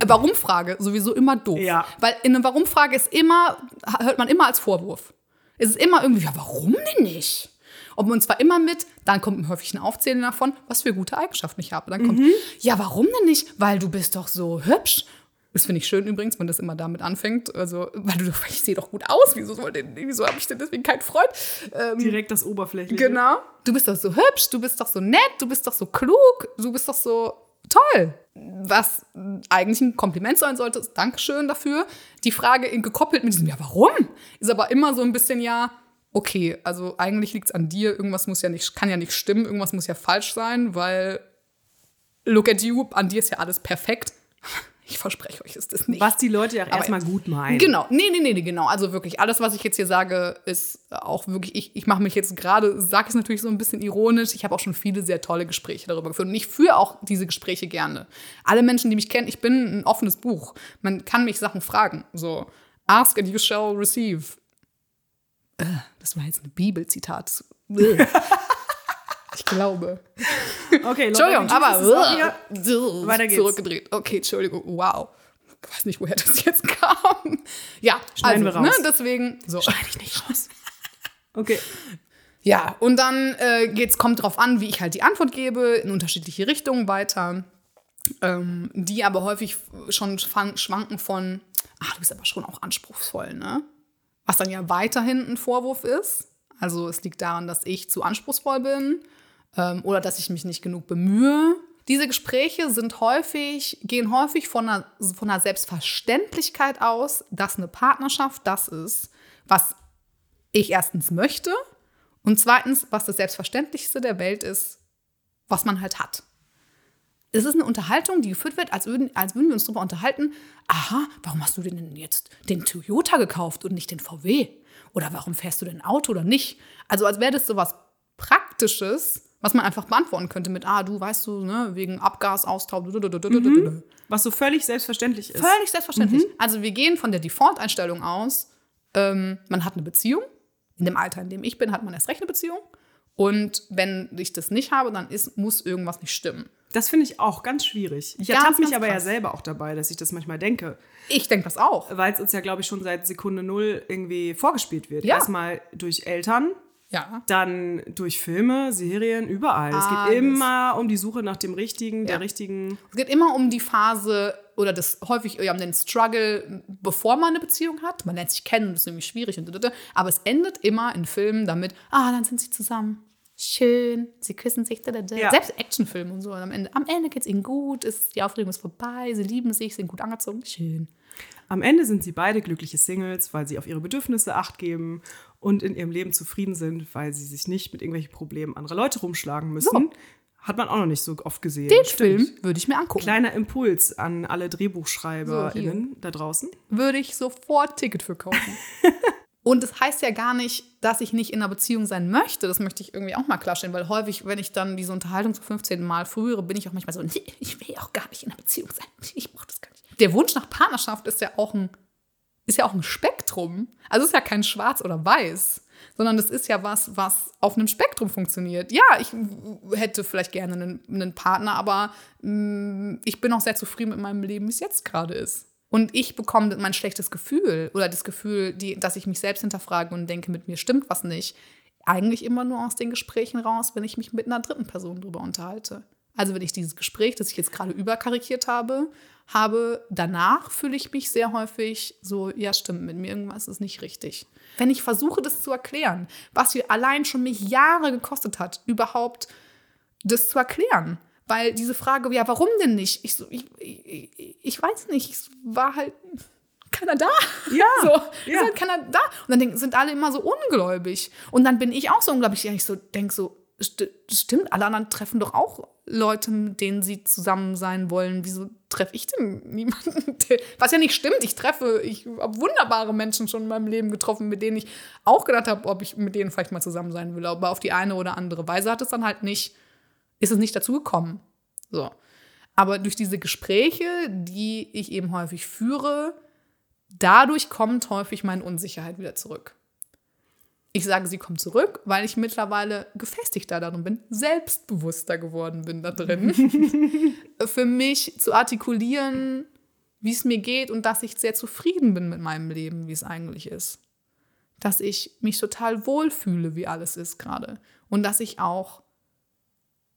B: Äh, Warum-Frage sowieso immer doof.
A: Ja.
B: Weil in einer Warum-Frage ist immer, hört man immer als Vorwurf. Es ist immer irgendwie, ja, warum denn nicht? Und zwar immer mit, dann kommt häufig ein Aufzählen davon, was für gute Eigenschaften ich habe. Dann kommt, ja, warum denn nicht? Weil du bist doch so hübsch. Das finde ich schön übrigens, wenn das immer damit anfängt. Also, weil du, ich sehe doch gut aus. Wieso, wieso habe ich denn deswegen keinen Freund? Ähm,
A: Direkt das Oberflächliche.
B: Genau. Du bist doch so hübsch, du bist doch so nett, du bist doch so klug, du bist doch so toll. Was eigentlich ein Kompliment sein sollte, ist Dankeschön dafür. Die Frage gekoppelt mit diesem, ja, warum? Ist aber immer so ein bisschen, ja, okay, also eigentlich liegt es an dir, irgendwas muss ja nicht, kann ja nicht stimmen, irgendwas muss ja falsch sein, weil look at you, an dir ist ja alles perfekt. Ich verspreche euch, ist das nicht.
A: Was die Leute ja auch erstmal gut meinen.
B: Genau, nee, nee, nee, nee, genau. Also wirklich, alles, was ich jetzt hier sage, ist auch wirklich, ich, ich mache mich jetzt gerade, sage es natürlich so ein bisschen ironisch. Ich habe auch schon viele sehr tolle Gespräche darüber geführt. Und ich führe auch diese Gespräche gerne. Alle Menschen, die mich kennen, ich bin ein offenes Buch. Man kann mich Sachen fragen. So, ask and you shall receive. Äh, Das war jetzt ein Bibelzitat. Ich glaube.
A: Okay,
B: Entschuldigung, aber
A: hier. Weiter geht's.
B: zurückgedreht. Okay, Entschuldigung. Wow. Ich weiß nicht, woher das jetzt kam. Ja,
A: Schneiden
B: also,
A: wir raus.
B: Ne, deswegen. So.
A: Schneide ich nicht raus. Okay.
B: Ja, und dann äh, geht's, kommt drauf an, wie ich halt die Antwort gebe, in unterschiedliche Richtungen weiter. Ähm, die aber häufig schon schwanken von, ach, du bist aber schon auch anspruchsvoll, ne? Was dann ja weiterhin ein Vorwurf ist. Also es liegt daran, dass ich zu anspruchsvoll bin ähm, oder dass ich mich nicht genug bemühe. Diese Gespräche sind häufig, gehen häufig von einer, von einer Selbstverständlichkeit aus, dass eine Partnerschaft das ist, was ich erstens möchte und zweitens, was das Selbstverständlichste der Welt ist, was man halt hat. Es ist eine Unterhaltung, die geführt wird, als würden, als würden wir uns darüber unterhalten, aha, warum hast du denn jetzt den Toyota gekauft und nicht den VW? Oder warum fährst du denn Auto oder nicht? Also als wäre das so was Praktisches, was man einfach beantworten könnte mit, ah, du weißt du, ne, wegen Abgasaustausch.
A: Mhm. Was so völlig selbstverständlich ist.
B: Völlig selbstverständlich. Also wir gehen von der Default-Einstellung aus, ähm, man hat eine Beziehung. In dem Alter, in dem ich bin, hat man erst recht eine Beziehung. Und wenn ich das nicht habe, dann ist, muss irgendwas nicht stimmen.
A: Das finde ich auch ganz schwierig. Ich ertappe mich aber ja
B: krass.
A: selber auch dabei, dass ich das manchmal denke.
B: Ich denke das auch.
A: Weil es uns ja, glaube ich, schon seit Sekunde null irgendwie vorgespielt wird.
B: Ja.
A: Erstmal durch Eltern,
B: Ja.
A: dann durch Filme, Serien, überall. Es
B: Alles.
A: geht immer um die Suche nach dem Richtigen, der
B: Ja.
A: richtigen.
B: Es geht immer um die Phase oder das häufig ja, um den Struggle, bevor man eine Beziehung hat. Man lernt sich kennen, das ist nämlich schwierig und aber es endet immer in Filmen damit, ah, dann sind sie zusammen. Schön, sie küssen sich. Da, da, da.
A: Ja.
B: Selbst Actionfilme und so. Und am Ende, am Ende geht es ihnen gut, ist, die Aufregung ist vorbei, sie lieben sich, sind gut angezogen. Schön.
A: Am Ende sind sie beide glückliche Singles, weil sie auf ihre Bedürfnisse acht geben und in ihrem Leben zufrieden sind, weil sie sich nicht mit irgendwelchen Problemen anderer Leute rumschlagen müssen.
B: So.
A: Hat man auch noch nicht so oft gesehen.
B: Den
A: Stimmt.
B: Film würde ich mir angucken.
A: Kleiner Impuls an alle DrehbuchschreiberInnen da draußen.
B: Würde ich sofort Ticket für kaufen. Und das heißt ja gar nicht, dass ich nicht in einer Beziehung sein möchte. Das möchte ich irgendwie auch mal klarstellen, weil häufig, wenn ich dann diese Unterhaltung zum 15. Mal führe, bin ich auch manchmal so, nee, ich will auch gar nicht in einer Beziehung sein. Ich brauche das gar nicht. Der Wunsch nach Partnerschaft ist ja auch ein, ist ja auch ein Spektrum. Also es ist ja kein Schwarz oder Weiß, sondern das ist ja was, was auf einem Spektrum funktioniert. Ja, ich hätte vielleicht gerne einen, einen Partner, aber mh, mm, ich bin auch sehr zufrieden mit meinem Leben, wie es jetzt gerade ist. Und ich bekomme mein schlechtes Gefühl oder das Gefühl, die, dass ich mich selbst hinterfrage und denke, mit mir stimmt was nicht, eigentlich immer nur aus den Gesprächen raus, wenn ich mich mit einer dritten Person darüber unterhalte. Also wenn ich dieses Gespräch, das ich jetzt gerade überkarikiert habe, habe, danach fühle ich mich sehr häufig so, ja stimmt, mit mir irgendwas ist nicht richtig. Wenn ich versuche, das zu erklären, was mir allein schon mich Jahre gekostet hat, überhaupt das zu erklären, weil diese Frage, ja, warum denn nicht? Ich, so, ich, ich, ich weiß nicht, es war halt keiner da.
A: Ja.
B: So,
A: ja.
B: ist halt keiner da. Und dann sind alle immer so ungläubig. Und dann bin ich auch so unglaublich, ja, ich so denke so, st stimmt, alle anderen treffen doch auch Leute, mit denen sie zusammen sein wollen. Wieso treffe ich denn niemanden? Was ja nicht stimmt. Ich treffe, ich habe wunderbare Menschen schon in meinem Leben getroffen, mit denen ich auch gedacht habe, ob ich mit denen vielleicht mal zusammen sein will. Aber auf die eine oder andere Weise hat es dann halt nicht ist es nicht dazu gekommen. So. Aber durch diese Gespräche, die ich eben häufig führe, dadurch kommt häufig meine Unsicherheit wieder zurück. Ich sage, sie kommt zurück, weil ich mittlerweile gefestigter darin bin, selbstbewusster geworden bin da drin. Für mich zu artikulieren, wie es mir geht und dass ich sehr zufrieden bin mit meinem Leben, wie es eigentlich ist. Dass ich mich total wohlfühle, wie alles ist gerade. Und dass ich auch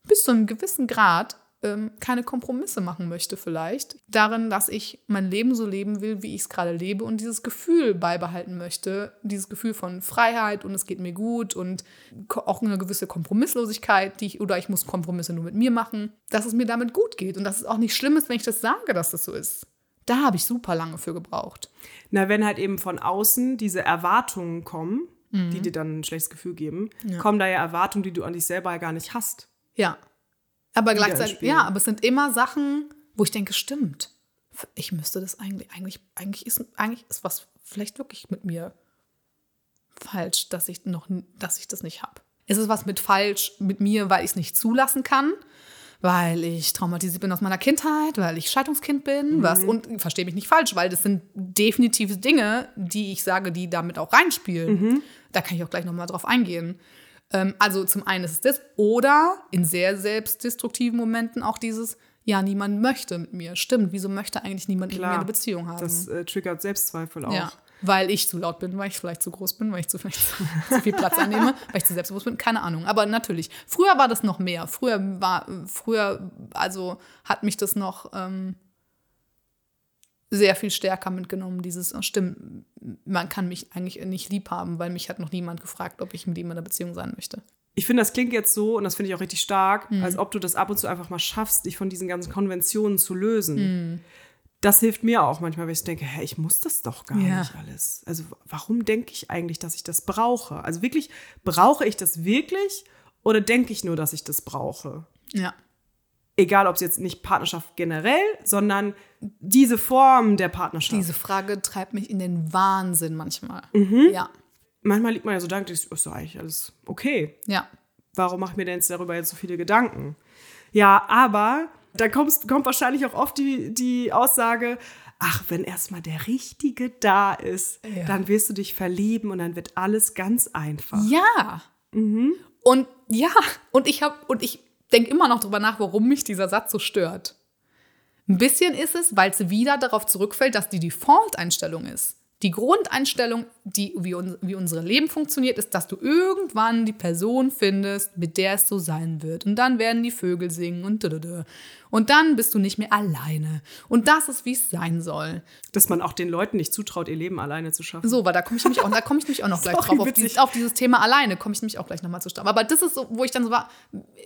B: bis zu einem gewissen Grad ähm, keine Kompromisse machen möchte vielleicht. Darin, dass ich mein Leben so leben will, wie ich es gerade lebe und dieses Gefühl beibehalten möchte. Dieses Gefühl von Freiheit und es geht mir gut und auch eine gewisse Kompromisslosigkeit, die ich, oder ich muss Kompromisse nur mit mir machen, dass es mir damit gut geht und dass es auch nicht schlimm ist, wenn ich das sage, dass das so ist. Da habe ich super lange für gebraucht.
A: Na, wenn halt eben von außen diese Erwartungen kommen, mhm. die dir dann ein schlechtes Gefühl geben, ja. kommen da ja Erwartungen, die du an dich selber gar nicht hast.
B: Ja. Aber gleichzeitig, ja, aber es sind immer Sachen, wo ich denke, stimmt. Ich müsste das eigentlich, eigentlich, eigentlich ist, eigentlich ist was vielleicht wirklich mit mir falsch, dass ich noch, dass ich das nicht habe. Ist es was mit falsch mit mir, weil ich es nicht zulassen kann? Weil ich traumatisiert bin aus meiner Kindheit, weil ich Scheidungskind bin, mhm. was, und verstehe mich nicht falsch, weil das sind definitive Dinge, die ich sage, die damit auch reinspielen. Mhm. Da kann ich auch gleich nochmal drauf eingehen. Ähm, also zum einen ist es das. Oder in sehr selbstdestruktiven Momenten auch dieses, ja, niemand möchte mit mir. Stimmt, wieso möchte eigentlich niemand Klar, mit mir eine Beziehung haben?
A: Das äh, triggert Selbstzweifel auch. Ja,
B: weil ich zu laut bin, weil ich vielleicht zu groß bin, weil ich zu, vielleicht zu, zu viel Platz einnehme, weil ich zu selbstbewusst bin, keine Ahnung. Aber natürlich, früher war das noch mehr. Früher war, früher, also hat mich das noch ähm, sehr viel stärker mitgenommen, dieses, oh, stimmt, man kann mich eigentlich nicht lieb haben, weil mich hat noch niemand gefragt, ob ich mit ihm in einer Beziehung sein möchte.
A: Ich finde, das klingt jetzt so, und das finde ich auch richtig stark, mhm. als ob du das ab und zu einfach mal schaffst, dich von diesen ganzen Konventionen zu lösen. Mhm. Das hilft mir auch manchmal, wenn ich denke, hä, ich muss das doch gar ja. nicht alles. Also warum denke ich eigentlich, dass ich das brauche? Also wirklich, brauche ich das wirklich oder denke ich nur, dass ich das brauche?
B: Ja.
A: Egal, ob es jetzt nicht Partnerschaft generell, sondern diese Form der Partnerschaft.
B: Diese Frage treibt mich in den Wahnsinn manchmal.
A: Mhm.
B: Ja.
A: Manchmal liegt man ja so da ist so eigentlich alles okay.
B: Ja.
A: Warum mache ich mir denn jetzt darüber jetzt so viele Gedanken? Ja, aber da kommt, kommt wahrscheinlich auch oft die, die Aussage, ach, wenn erstmal der Richtige da ist, ja. dann wirst du dich verlieben und dann wird alles ganz einfach.
B: Ja.
A: Mhm.
B: Und ja, und ich habe und ich denke immer noch darüber nach, warum mich dieser Satz so stört. Ein bisschen ist es, weil es wieder darauf zurückfällt, dass die Default-Einstellung ist. Die Grundeinstellung, die, wie, un, wie unser Leben funktioniert, ist, dass du irgendwann die Person findest, mit der es so sein wird. Und dann werden die Vögel singen und dödödö. Und dann bist du nicht mehr alleine. Und das ist, wie es sein soll.
A: Dass man auch den Leuten nicht zutraut, ihr Leben alleine zu schaffen.
B: So, weil da komme ich nämlich auch, da komme ich nämlich auch noch gleich Sorry, drauf. Auf dieses, auf dieses, Thema alleine komme ich nämlich auch gleich nochmal zu starten. Aber das ist so, wo ich dann so war,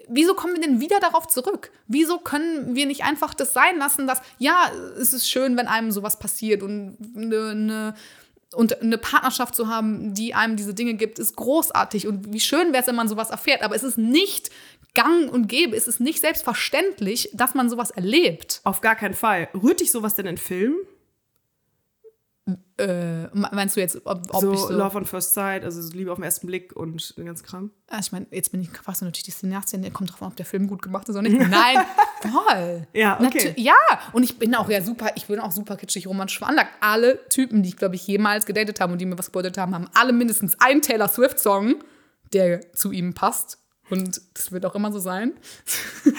B: wieso kommen wir denn wieder darauf zurück? Wieso können wir nicht einfach das sein lassen, dass, ja, es ist schön, wenn einem sowas passiert und eine, eine und eine Partnerschaft zu haben, die einem diese Dinge gibt, ist großartig. Und wie schön wäre es, wenn man sowas erfährt. Aber es ist nicht gang und gäbe, es ist nicht selbstverständlich, dass man sowas erlebt.
A: Auf gar keinen Fall. Rührt dich sowas denn in Filmen?
B: Äh, meinst du jetzt, ob, ob
A: so,
B: so.
A: Love on First Sight, also so Liebe auf den ersten Blick und den ganzen Kram.
B: Ah, ich meine, jetzt bin ich fast so natürlich die der kommt drauf an, ob der Film gut gemacht ist oder nicht. Nein, voll.
A: Ja, okay.
B: Natu- ja, und ich bin auch ja super, ich bin auch super kitschig romantisch veranlagt. Alle Typen, die ich, glaube ich, jemals gedatet haben und die mir was bedeutet haben, haben alle mindestens einen Taylor Swift-Song, der zu ihm passt. Und das wird auch immer so sein.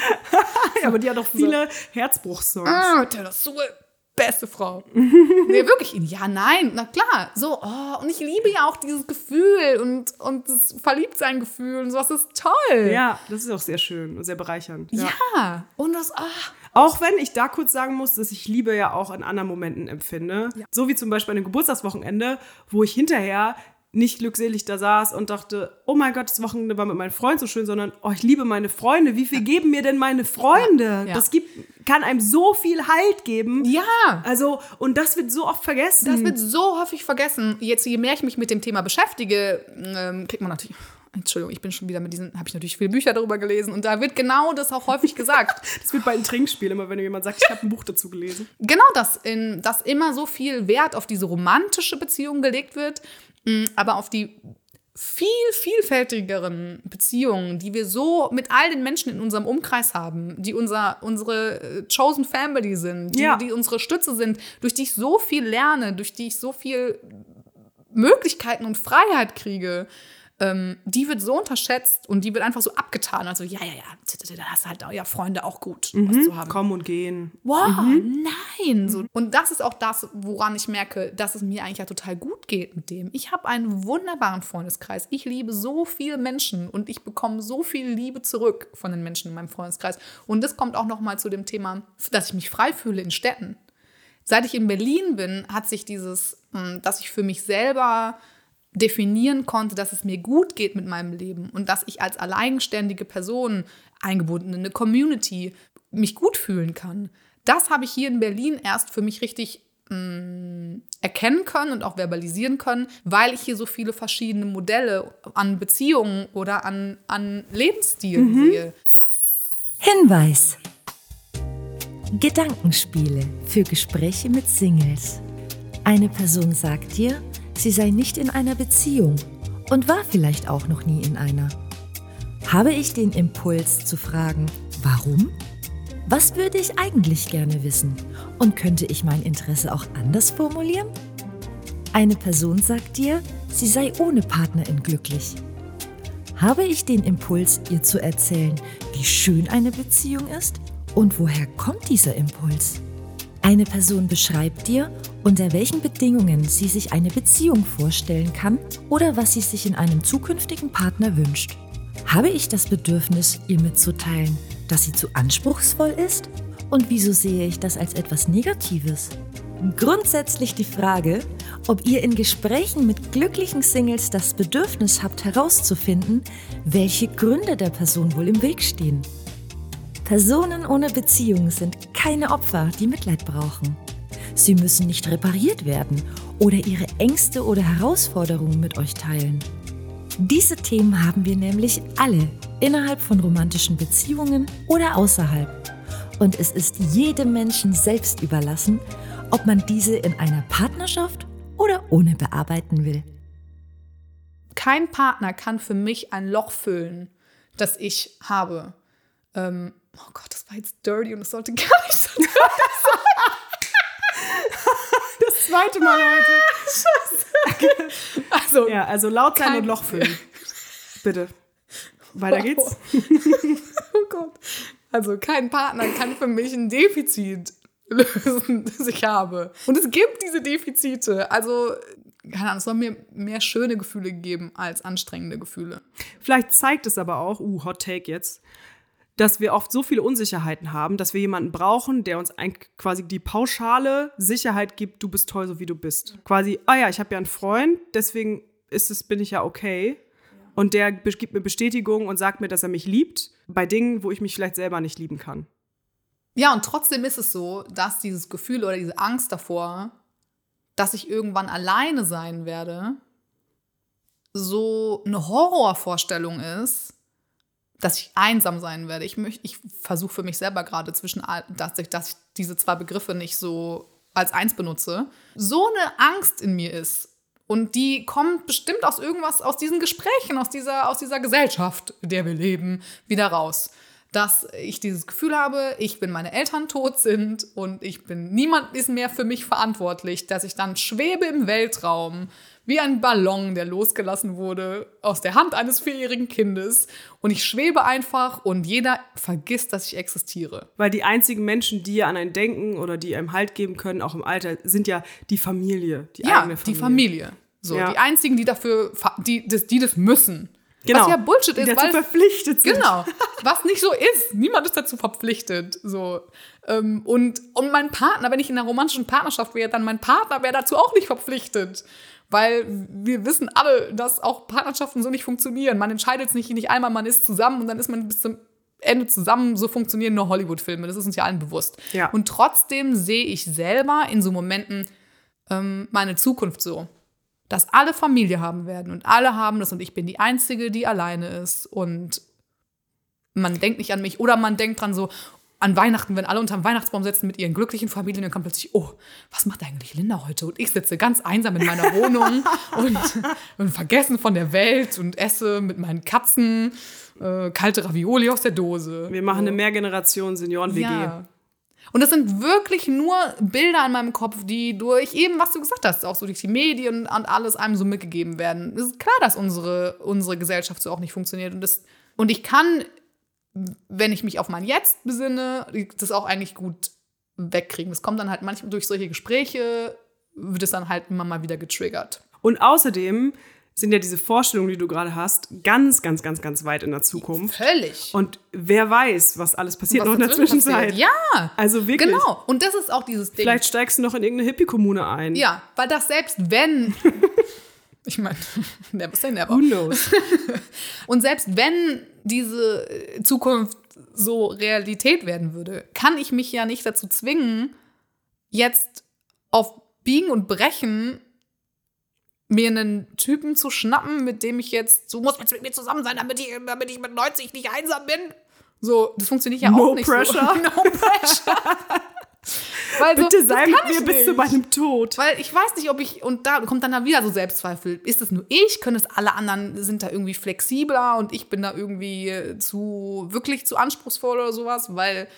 A: Ja, aber die hat auch viele Herzbruchssongs.
B: Ah, Taylor Swift, beste Frau. nee, wirklich. Ja, nein, na klar. So, oh, und ich liebe ja auch dieses Gefühl und, und das Verliebtsein-Gefühl und sowas ist toll.
A: Ja, das ist auch sehr schön und sehr bereichernd. Ja.
B: Ja, und das, ah,
A: Auch wenn ich da kurz sagen muss, dass ich Liebe ja auch in anderen Momenten empfinde. So wie zum Beispiel an einem Geburtstagswochenende, wo ich hinterher nicht glückselig da saß und dachte, oh mein Gott, das Wochenende war mit meinem Freund so schön, sondern, oh, ich liebe meine Freunde. Wie viel geben mir denn meine Freunde?
B: Ja.
A: Das gibt, kann einem so viel Halt geben.
B: ja.
A: Also, und das wird so oft vergessen.
B: Das wird so häufig vergessen. Jetzt, je mehr ich mich mit dem Thema beschäftige, ähm, kriegt man natürlich. Entschuldigung, ich bin schon wieder mit diesen, habe ich natürlich viele Bücher darüber gelesen und da wird genau das auch häufig gesagt.
A: das wird bei einem Trinkspiel immer, wenn jemand sagt, ich habe ein Buch dazu gelesen.
B: genau das, in, dass immer so viel Wert auf diese romantische Beziehung gelegt wird, mh, aber auf die viel vielfältigeren Beziehungen, die wir so mit all den Menschen in unserem Umkreis haben, die unser, unsere äh, chosen family sind, die,
A: Ja.
B: die unsere Stütze sind, durch die ich so viel lerne, durch die ich so viel Möglichkeiten und Freiheit kriege, ähm, die wird so unterschätzt und die wird einfach so abgetan. Also, ja, ja, ja, da hast du halt ja Freunde auch gut, was zu haben.
A: Kommen und gehen.
B: Wow, nein. So. Und das ist auch das, woran ich merke, dass es mir eigentlich ja total gut geht mit dem. Ich habe einen wunderbaren Freundeskreis. Ich liebe so viele Menschen und ich bekomme so viel Liebe zurück von den Menschen in meinem Freundeskreis. Und das kommt auch noch mal zu dem Thema, dass ich mich frei fühle in Städten. Seit ich in Berlin bin, hat sich dieses, mh, dass ich für mich selber definieren konnte, dass es mir gut geht mit meinem Leben und dass ich als alleinständige Person eingebunden in eine Community mich gut fühlen kann. Das habe ich hier in Berlin erst für mich richtig mh, erkennen können und auch verbalisieren können, weil ich hier so viele verschiedene Modelle an Beziehungen oder an, an Lebensstilen sehe.
C: Hinweis. Gedankenspiele für Gespräche mit Singles. Eine Person sagt dir, sie sei nicht in einer Beziehung und war vielleicht auch noch nie in einer. Habe ich den Impuls zu fragen, warum? Was würde ich eigentlich gerne wissen? Und könnte ich mein Interesse auch anders formulieren? Eine Person sagt dir, sie sei ohne Partnerin glücklich. Habe ich den Impuls, ihr zu erzählen, wie schön eine Beziehung ist? Und woher kommt dieser Impuls? Eine Person beschreibt dir, unter welchen Bedingungen sie sich eine Beziehung vorstellen kann oder was sie sich in einem zukünftigen Partner wünscht. Habe ich das Bedürfnis, ihr mitzuteilen, dass sie zu anspruchsvoll ist? Und wieso sehe ich das als etwas Negatives? Grundsätzlich die Frage, ob ihr in Gesprächen mit glücklichen Singles das Bedürfnis habt herauszufinden, welche Gründe der Person wohl im Weg stehen. Personen ohne Beziehung sind keine Opfer, die Mitleid brauchen. Sie müssen nicht repariert werden oder ihre Ängste oder Herausforderungen mit euch teilen. Diese Themen haben wir nämlich alle innerhalb von romantischen Beziehungen oder außerhalb. Und es ist jedem Menschen selbst überlassen, ob man diese in einer Partnerschaft oder ohne bearbeiten will.
B: kein Partner kann für mich ein Loch füllen, das ich habe. Ähm, oh Gott, das war jetzt dirty und das sollte gar nicht so dirty
A: Das zweite Mal heute.
B: sein. Also,
A: Ja, also laut sein und Loch füllen. Bitte. Weiter geht's.
B: oh Gott. Also kein Partner kann für mich ein Defizit lösen, das ich habe. Und es gibt diese Defizite. Also, keine Ahnung, es soll mir mehr schöne Gefühle geben als anstrengende Gefühle.
A: Vielleicht zeigt es aber auch, uh, Hot Take jetzt, dass wir oft so viele Unsicherheiten haben, dass wir jemanden brauchen, der uns ein, quasi die pauschale Sicherheit gibt, du bist toll, so wie du bist. Quasi, ah ja, ich habe ja einen Freund, deswegen ist es, bin ich ja okay. Und der gibt mir Bestätigung und sagt mir, dass er mich liebt, bei Dingen, wo ich mich vielleicht selber nicht lieben kann.
B: Ja, und trotzdem ist es so, dass dieses Gefühl oder diese Angst davor, dass ich irgendwann alleine sein werde, so eine Horrorvorstellung ist, dass ich einsam sein werde. Ich, möcht- ich versuche für mich selber gerade zwischen, dass ich, dass ich diese zwei Begriffe nicht so als eins benutze, so eine Angst in mir ist. Und die kommt bestimmt aus irgendwas, aus diesen Gesprächen, aus dieser, aus dieser Gesellschaft, in der wir leben, wieder raus. Dass ich dieses Gefühl habe, ich bin meine Eltern tot sind und ich bin, niemand ist mehr für mich verantwortlich, dass ich dann schwebe im Weltraum wie ein Ballon, der losgelassen wurde aus der Hand eines vierjährigen Kindes. Und ich schwebe einfach und jeder vergisst, dass ich existiere.
A: Weil die einzigen Menschen, die an einen denken oder die einem Halt geben können, auch im Alter, sind ja die Familie, die
B: ja,
A: eigene Familie.
B: die Familie. So,
A: Ja.
B: die einzigen, die dafür, die das, die das müssen.
A: Genau.
B: Was ja Bullshit
A: die
B: ist,
A: dazu
B: weil
A: verpflichtet sind.
B: Genau. Was nicht so ist. Niemand ist dazu verpflichtet. So. Ähm, und, und mein Partner, wenn ich in einer romantischen Partnerschaft wäre, dann mein Partner wäre dazu auch nicht verpflichtet. Weil wir wissen alle, dass auch Partnerschaften so nicht funktionieren. Man entscheidet es nicht, nicht einmal, man ist zusammen und dann ist man bis zum Ende zusammen. So funktionieren nur Hollywood-Filme. Das ist uns ja allen bewusst.
A: Ja.
B: Und trotzdem sehe ich selber in so Momenten ähm, meine Zukunft so. Dass alle Familie haben werden und alle haben das und ich bin die Einzige, die alleine ist und man denkt nicht an mich oder man denkt dran so an Weihnachten, wenn alle unterm Weihnachtsbaum sitzen mit ihren glücklichen Familien, dann kommt plötzlich, oh, was macht eigentlich Linda heute? Und ich sitze ganz einsam in meiner Wohnung und, und vergessen von der Welt und esse mit meinen Katzen äh, kalte Ravioli aus der Dose.
A: Wir machen eine Mehrgeneration-Senioren-WG.
B: Ja. Und das sind wirklich nur Bilder in meinem Kopf, die durch eben, was du gesagt hast, auch so durch die Medien und alles einem so mitgegeben werden. Es ist klar, dass unsere, unsere Gesellschaft so auch nicht funktioniert. Und, das, und ich kann, wenn ich mich auf mein Jetzt besinne, das auch eigentlich gut wegkriegen. Das kommt dann halt manchmal durch solche Gespräche, wird es dann halt immer mal wieder getriggert.
A: Und außerdem sind ja diese Vorstellungen, die du gerade hast, ganz, ganz, ganz, ganz weit in der Zukunft.
B: Völlig.
A: Und wer weiß, was alles passiert
B: Was
A: noch in der Zwischenzeit.
B: passiert. Ja,
A: Also wirklich.
B: genau. Und das ist auch dieses Ding.
A: Vielleicht steigst du noch in irgendeine Hippie-Kommune ein.
B: Ja, weil das selbst wenn. ich meine, never say never.
A: Who knows?
B: Und selbst wenn diese Zukunft so Realität werden würde, kann ich mich ja nicht dazu zwingen, jetzt auf Biegen und Brechen mir einen Typen zu schnappen, mit dem ich jetzt, so muss man mit mir zusammen sein, damit ich, damit ich mit 90 nicht einsam bin. So, das funktioniert ja
A: No
B: auch nicht
A: pressure.
B: so. No pressure. Weil so,
A: Bitte
B: das
A: sei mit mir bis zu meinem Tod.
B: Weil ich weiß nicht, ob ich, und da kommt dann da wieder so Selbstzweifel. Ist es nur ich? Können es alle anderen, sind da irgendwie flexibler und ich bin da irgendwie äh, zu, wirklich zu anspruchsvoll oder sowas? Weil,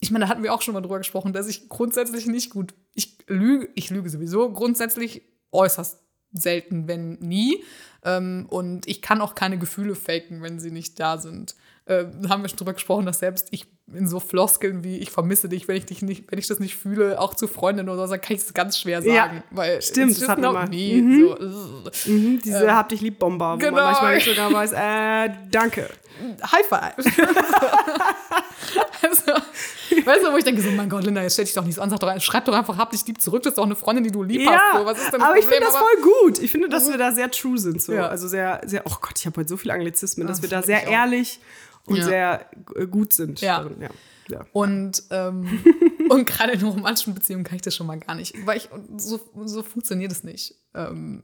B: ich meine, da hatten wir auch schon mal drüber gesprochen, dass ich grundsätzlich nicht gut, ich lüge, ich lüge sowieso grundsätzlich äußerst selten, wenn nie. Ähm, und ich kann auch keine Gefühle faken, wenn sie nicht da sind. Äh, da haben wir schon drüber gesprochen, dass selbst ich in so Floskeln wie ich vermisse dich, wenn ich dich nicht, wenn ich das nicht fühle, auch zu Freundinnen oder so, dann kann ich es ganz schwer sagen.
A: Ja,
B: weil
A: stimmt, das
B: not
A: mal.
B: me.
A: Mhm.
B: So.
A: Mhm, diese Hab dich lieb Bomber, wo
B: Genau.
A: man manchmal nicht sogar weiß, äh, danke.
B: High five. also, weißt du, wo ich denke, so, mein Gott, Linda, jetzt stell dich doch nicht so an, sag doch, schreib doch einfach, hab dich lieb zurück, das ist doch eine Freundin, die du lieb
A: Ja,
B: hast. So, was ist denn
A: aber ich finde das voll gut. Ich finde, dass wir da sehr true sind. So.
B: Ja.
A: Also sehr, sehr, oh Gott, ich habe heute so viele Anglizismen, dass
B: Ach,
A: wir da sehr
B: auch.
A: Und
B: Ja.
A: sehr äh, gut sind.
B: Ja.
A: darin. ja. ja.
B: Und, ähm, und gerade in romantischen Beziehungen kann ich das schon mal gar nicht. Weil ich, so, so funktioniert es nicht. Ähm,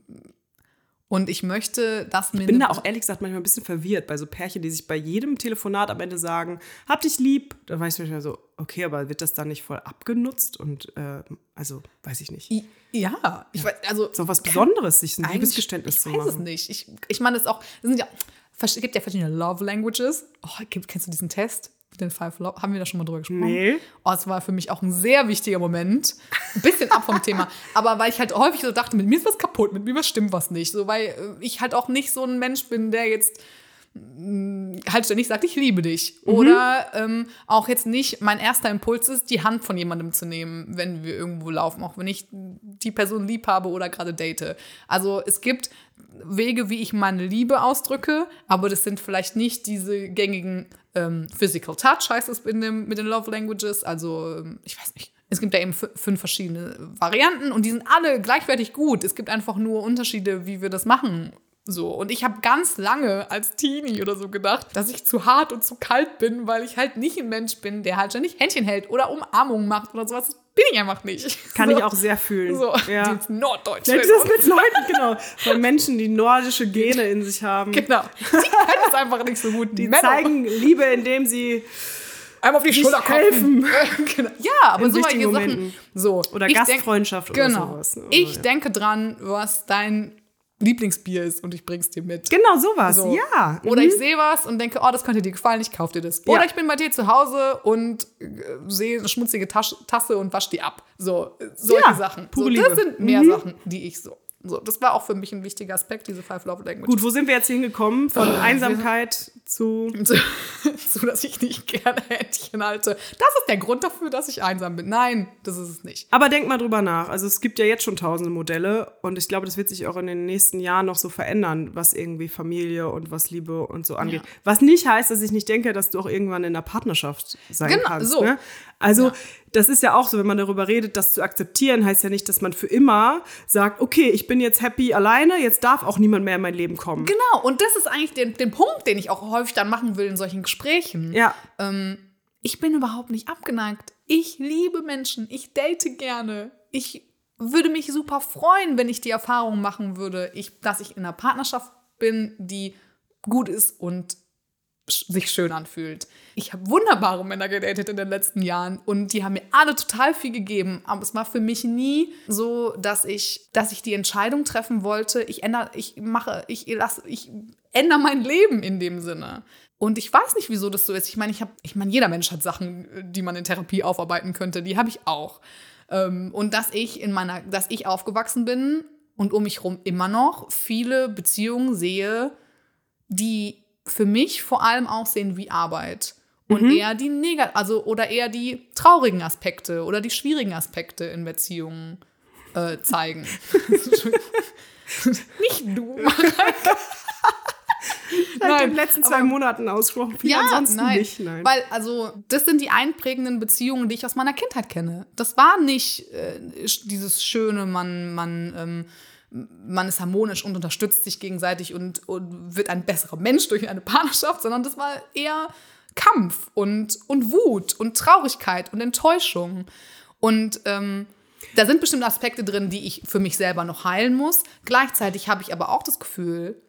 B: und ich möchte, dass mir.
A: Ich bin da auch ehrlich gesagt manchmal ein bisschen verwirrt bei so Pärchen, die sich bei jedem Telefonat am Ende sagen, hab dich lieb. Da weiß ich manchmal so, okay, aber wird das dann nicht voll abgenutzt? Und äh, also, weiß ich nicht.
B: I- Ja, ich weiß, also.
A: Auch was Besonderes, sich ein Liebesgeständnis
B: ich
A: zu
B: weiß es
A: machen.
B: nicht. Ich, ich meine, es auch. Es sind ja, es gibt ja verschiedene Love Languages. Oh, kennst du diesen Test? Mit den Five Love? Haben wir da schon mal drüber gesprochen?
A: Nee.
B: Oh, es war für mich auch ein sehr wichtiger Moment. Ein bisschen ab vom Thema. Aber weil ich halt häufig so dachte, mit mir ist was kaputt, mit mir stimmt was nicht. So, weil äh, ich halt auch nicht so ein Mensch bin, der jetzt halt ständig sagt, ich liebe dich. Oder ähm, auch jetzt nicht, mein erster Impuls ist, die Hand von jemandem zu nehmen, wenn wir irgendwo laufen, auch wenn ich die Person lieb habe oder gerade date. Also es gibt Wege, wie ich meine Liebe ausdrücke, aber das sind vielleicht nicht diese gängigen ähm, Physical Touch, heißt es in dem, mit den Love Languages. Also, ähm, ich weiß nicht. Es gibt ja eben fü- fünf verschiedene Varianten und die sind alle gleichwertig gut. Es gibt einfach nur Unterschiede, wie wir das machen. So. Und ich habe ganz lange als Teenie oder so gedacht, dass ich zu hart und zu kalt bin, weil ich halt nicht ein Mensch bin, der halt ständig Händchen hält oder Umarmungen macht oder sowas. Das bin ich einfach nicht.
A: Kann
B: so.
A: ich auch sehr fühlen.
B: So,
A: Ja.
B: die Norddeutsch.
A: Ja, das ist mit Leuten, genau. Bei Menschen, die nordische Gene in sich haben.
B: Genau. Sie können es einfach nicht so gut.
A: Die
B: Männer.
A: zeigen Liebe, indem sie
B: einmal auf die Schulter
A: helfen.
B: genau. Ja, aber
A: In
B: so solche Sachen. So.
A: Oder
B: ich denk-
A: Gastfreundschaft oder
B: genau.
A: sowas, ne?
B: Ich
A: Ja.
B: denke dran, was dein Lieblingsbier ist und ich bring's dir mit.
A: Genau sowas,
B: So.
A: ja.
B: Oder
A: Mhm.
B: ich sehe was und denke, oh, das könnte dir gefallen, ich kaufe dir das. Oder
A: Ja.
B: ich bin bei dir zu Hause und äh, sehe eine schmutzige Tasch Tasse und wasche die ab. So, äh, solche
A: Ja,
B: Sachen. So, das
A: Liebe.
B: sind mehr
A: Mhm.
B: Sachen, die ich so. So, das war auch für mich ein wichtiger Aspekt, diese Five Love Language.
A: Gut, wo sind wir jetzt hingekommen? Von Einsamkeit zu.
B: so, dass ich nicht gerne Händchen halte. Das ist der Grund dafür, dass ich einsam bin. Nein, das ist es nicht.
A: Aber denk mal drüber nach. Also es gibt ja jetzt schon tausende Modelle und ich glaube, das wird sich auch in den nächsten Jahren noch so verändern, was irgendwie Familie und was Liebe und so angeht. Was nicht heißt, dass ich nicht denke, dass du auch irgendwann in einer Partnerschaft sein
B: Genau,
A: kannst.
B: so.
A: Ne? Also
B: Ja.
A: das ist ja auch so, wenn man darüber redet, das zu akzeptieren, heißt ja nicht, dass man für immer sagt, okay, ich bin jetzt happy alleine, jetzt darf auch niemand mehr in mein Leben kommen.
B: Genau, und das ist eigentlich der, der Punkt, den ich auch häufig dann machen will in solchen Gesprächen.
A: Ja,
B: Ähm, ich bin überhaupt nicht abgeneigt. Ich liebe Menschen. Ich date gerne. Ich würde mich super freuen, wenn ich die Erfahrung machen würde, ich, dass ich in einer Partnerschaft bin, die gut ist und sich schön anfühlt. Ich habe wunderbare Männer gedatet in den letzten Jahren und die haben mir alle total viel gegeben, aber es war für mich nie so, dass ich, dass ich die Entscheidung treffen wollte, ich ändere, ich mache, ich lasse, ich ändere mein Leben in dem Sinne. Und ich weiß nicht, wieso das so ist. Ich meine, ich habe, ich meine, jeder Mensch hat Sachen, die man in Therapie aufarbeiten könnte. Die habe ich auch. Ähm, und dass ich in meiner, dass ich aufgewachsen bin und um mich herum immer noch viele Beziehungen sehe, die für mich vor allem aussehen wie Arbeit. Und eher die negat also oder eher die traurigen Aspekte oder die schwierigen Aspekte in Beziehungen äh, zeigen. Nicht du.
A: seit den letzten zwei
B: aber-
A: Monaten ausgesprochen. Viel
B: Ja,
A: ansonsten
B: nein.
A: nicht. Nein.
B: Weil, also, das sind die einprägenden Beziehungen, die ich aus meiner Kindheit kenne. Das war nicht äh, dieses schöne, man, man, ähm, man ist harmonisch und unterstützt sich gegenseitig und, und wird ein besserer Mensch durch eine Partnerschaft, sondern das war eher Kampf und, und Wut und Traurigkeit und Enttäuschung. Und ähm, da sind bestimmte Aspekte drin, die ich für mich selber noch heilen muss. Gleichzeitig habe ich aber auch das Gefühl,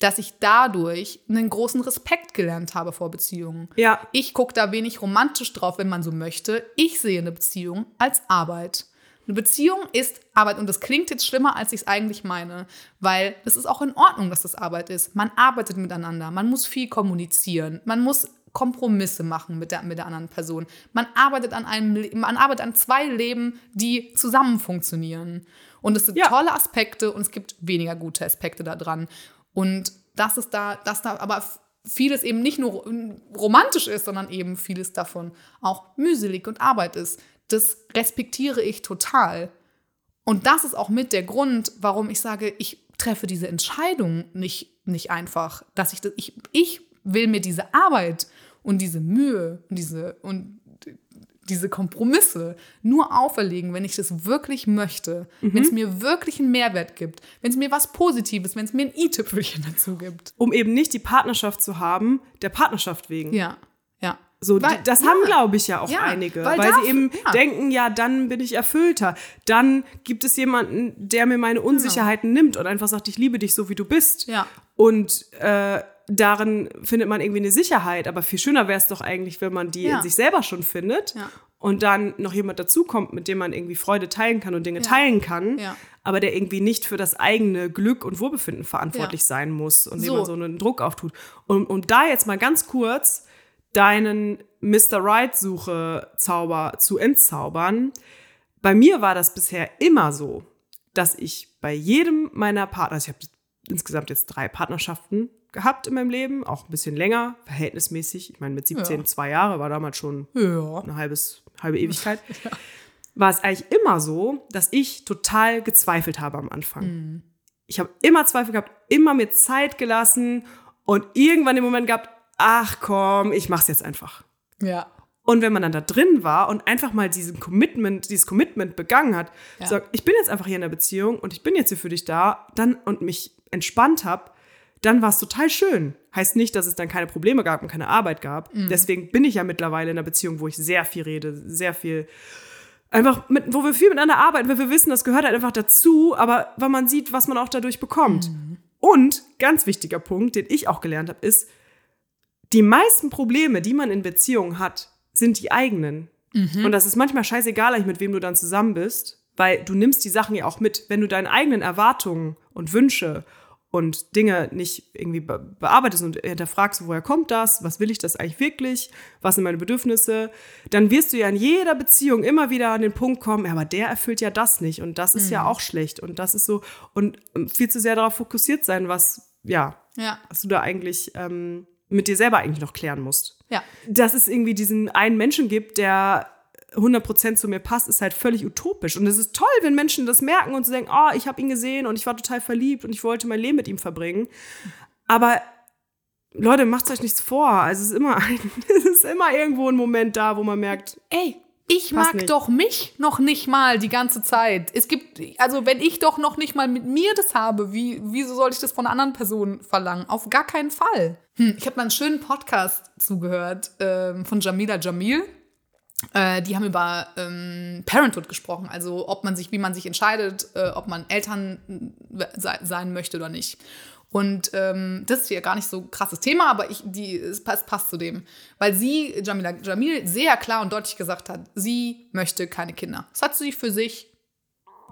B: dass ich dadurch einen großen Respekt gelernt habe vor Beziehungen.
A: Ja.
B: Ich gucke da wenig romantisch drauf, wenn man so möchte. Ich sehe eine Beziehung als Arbeit. Eine Beziehung ist Arbeit und das klingt jetzt schlimmer, als ich es eigentlich meine, weil es ist auch in Ordnung, dass das Arbeit ist. Man arbeitet miteinander, man muss viel kommunizieren, man muss Kompromisse machen mit der, mit der anderen Person. Man arbeitet an einem, man arbeitet an zwei Leben, die zusammen funktionieren. Und es sind
A: Ja.
B: tolle Aspekte und es gibt weniger gute Aspekte daran. Und dass es da, dass da aber vieles eben nicht nur romantisch ist, sondern eben vieles davon auch mühselig und Arbeit ist. Das respektiere ich total. Und das ist auch mit der Grund, warum ich sage, ich treffe diese Entscheidung nicht, nicht einfach, dass ich das, ich, ich will mir diese Arbeit und diese Mühe und diese, und diese Kompromisse nur auferlegen, wenn ich das wirklich möchte, wenn es mir wirklich einen Mehrwert gibt, wenn es mir was Positives, wenn es mir ein i-Tüpfelchen dazu gibt.
A: um eben nicht die Partnerschaft zu haben, der Partnerschaft wegen.
B: Ja.
A: So,
B: Weil-
A: das
B: ja.
A: haben, glaube ich, ja auch
B: Ja,
A: einige,
B: weil
A: weil,
B: darf-
A: sie eben
B: ja.
A: denken, ja, dann bin ich erfüllter. Dann gibt es jemanden, der mir meine Unsicherheiten nimmt und einfach sagt, ich liebe dich so, wie du bist.
B: Ja.
A: Und äh, darin findet man irgendwie eine Sicherheit. Aber viel schöner wäre es doch eigentlich, wenn man die in sich selber schon findet und dann noch jemand dazukommt, mit dem man irgendwie Freude teilen kann und Dinge teilen kann, aber der irgendwie nicht für das eigene Glück und Wohlbefinden verantwortlich sein muss und dem
B: So.
A: man so einen Druck auftut. Und, und da jetzt mal ganz kurz deinen Mr. Right-Suche-Zauber zu entzaubern. Bei mir war das bisher immer so, dass ich bei jedem meiner Partner, also ich habe insgesamt jetzt drei Partnerschaften gehabt in meinem Leben, auch ein bisschen länger, verhältnismäßig. Ich meine, mit 17
B: Ja.
A: zwei Jahre war damals schon
B: Ja.
A: eine halbes, halbe Ewigkeit. War es eigentlich immer so, dass ich total gezweifelt habe am Anfang. Ich habe immer Zweifel gehabt, immer mir Zeit gelassen und irgendwann den Moment gehabt, ach komm, ich mach's jetzt einfach.
B: Ja.
A: Und wenn man dann da drin war und einfach mal diesen Commitment, dieses Commitment begangen hat,
B: Ja.
A: sagt, ich bin jetzt einfach hier in der Beziehung und ich bin jetzt hier für dich da, dann und mich entspannt habe, dann war es total schön. Heißt nicht, dass es dann keine Probleme gab und keine Arbeit gab.
B: Mhm.
A: Deswegen bin ich ja mittlerweile in einer Beziehung, wo ich sehr viel rede, sehr viel einfach mit, wo wir viel miteinander arbeiten, weil wir wissen, das gehört halt einfach dazu, aber weil man sieht, was man auch dadurch bekommt.
B: Mhm.
A: Und ganz wichtiger Punkt, den ich auch gelernt habe, ist, die meisten Probleme, die man in Beziehungen hat, sind die eigenen. Und das ist manchmal scheißegal, mit wem du dann zusammen bist, weil du nimmst die Sachen ja auch mit. Wenn du deine eigenen Erwartungen und Wünsche und Dinge nicht irgendwie be bearbeitest und hinterfragst, woher kommt das, was will ich das eigentlich wirklich, was sind meine Bedürfnisse, dann wirst du ja in jeder Beziehung immer wieder an den Punkt kommen, ja, aber der erfüllt ja das nicht. Und das ist ja auch schlecht. Und das ist so und viel zu sehr darauf fokussiert sein, was, ja,
B: Ja.
A: was du da eigentlich ähm, mit dir selber eigentlich noch klären musst.
B: Ja.
A: Dass es irgendwie diesen einen Menschen gibt, der 100% zu mir passt, ist halt völlig utopisch. Und es ist toll, wenn Menschen das merken und so denken, oh, ich habe ihn gesehen und ich war total verliebt und ich wollte mein Leben mit ihm verbringen. Aber Leute, macht euch nichts vor. Also es ist immer ein, es ist immer irgendwo ein Moment da, wo man merkt,
B: Ey, ich
A: Passt
B: mag
A: nicht.
B: doch mich noch nicht mal die ganze Zeit. Es gibt, also wenn ich doch noch nicht mal mit mir das habe, wie, wieso soll ich das von anderen Person verlangen? Auf gar keinen Fall. Hm, ich habe mal einen schönen Podcast zugehört ähm, von Jamila Jamil. Äh, die haben über ähm, Parenthood gesprochen, also ob man sich, wie man sich entscheidet, äh, ob man Eltern äh, se sein möchte oder nicht. Und ähm, das ist ja gar nicht so krasses Thema, aber ich, die, es passt, passt zu dem. Weil sie, Jamila Jamil, sehr klar und deutlich gesagt hat, sie möchte keine Kinder. Das hat sie für sich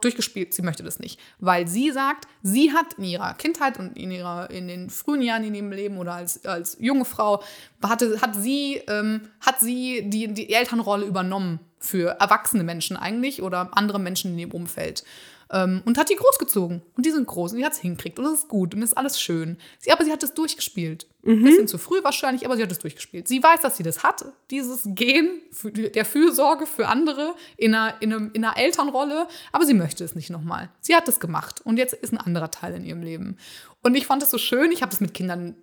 B: durchgespielt, sie möchte das nicht. Weil sie sagt, sie hat in ihrer Kindheit und in, ihrer, in den frühen Jahren in ihrem Leben oder als, als junge Frau, hatte, hat sie, ähm, hat sie die, die Elternrolle übernommen für erwachsene Menschen eigentlich oder andere Menschen in ihrem Umfeld. Ähm, und hat die großgezogen. Und die sind groß und die hat es hingekriegt. Und das ist gut und das ist alles schön. Sie, aber sie hat es durchgespielt. Ein bisschen zu früh wahrscheinlich, aber sie hat es durchgespielt. Sie weiß, dass sie das hat, dieses Gen für, der Fürsorge für andere in einer, in, einem, in einer Elternrolle, aber sie möchte es nicht nochmal. Sie hat es gemacht und jetzt ist ein anderer Teil in ihrem Leben. Und ich fand es so schön, ich habe das mit Kindern,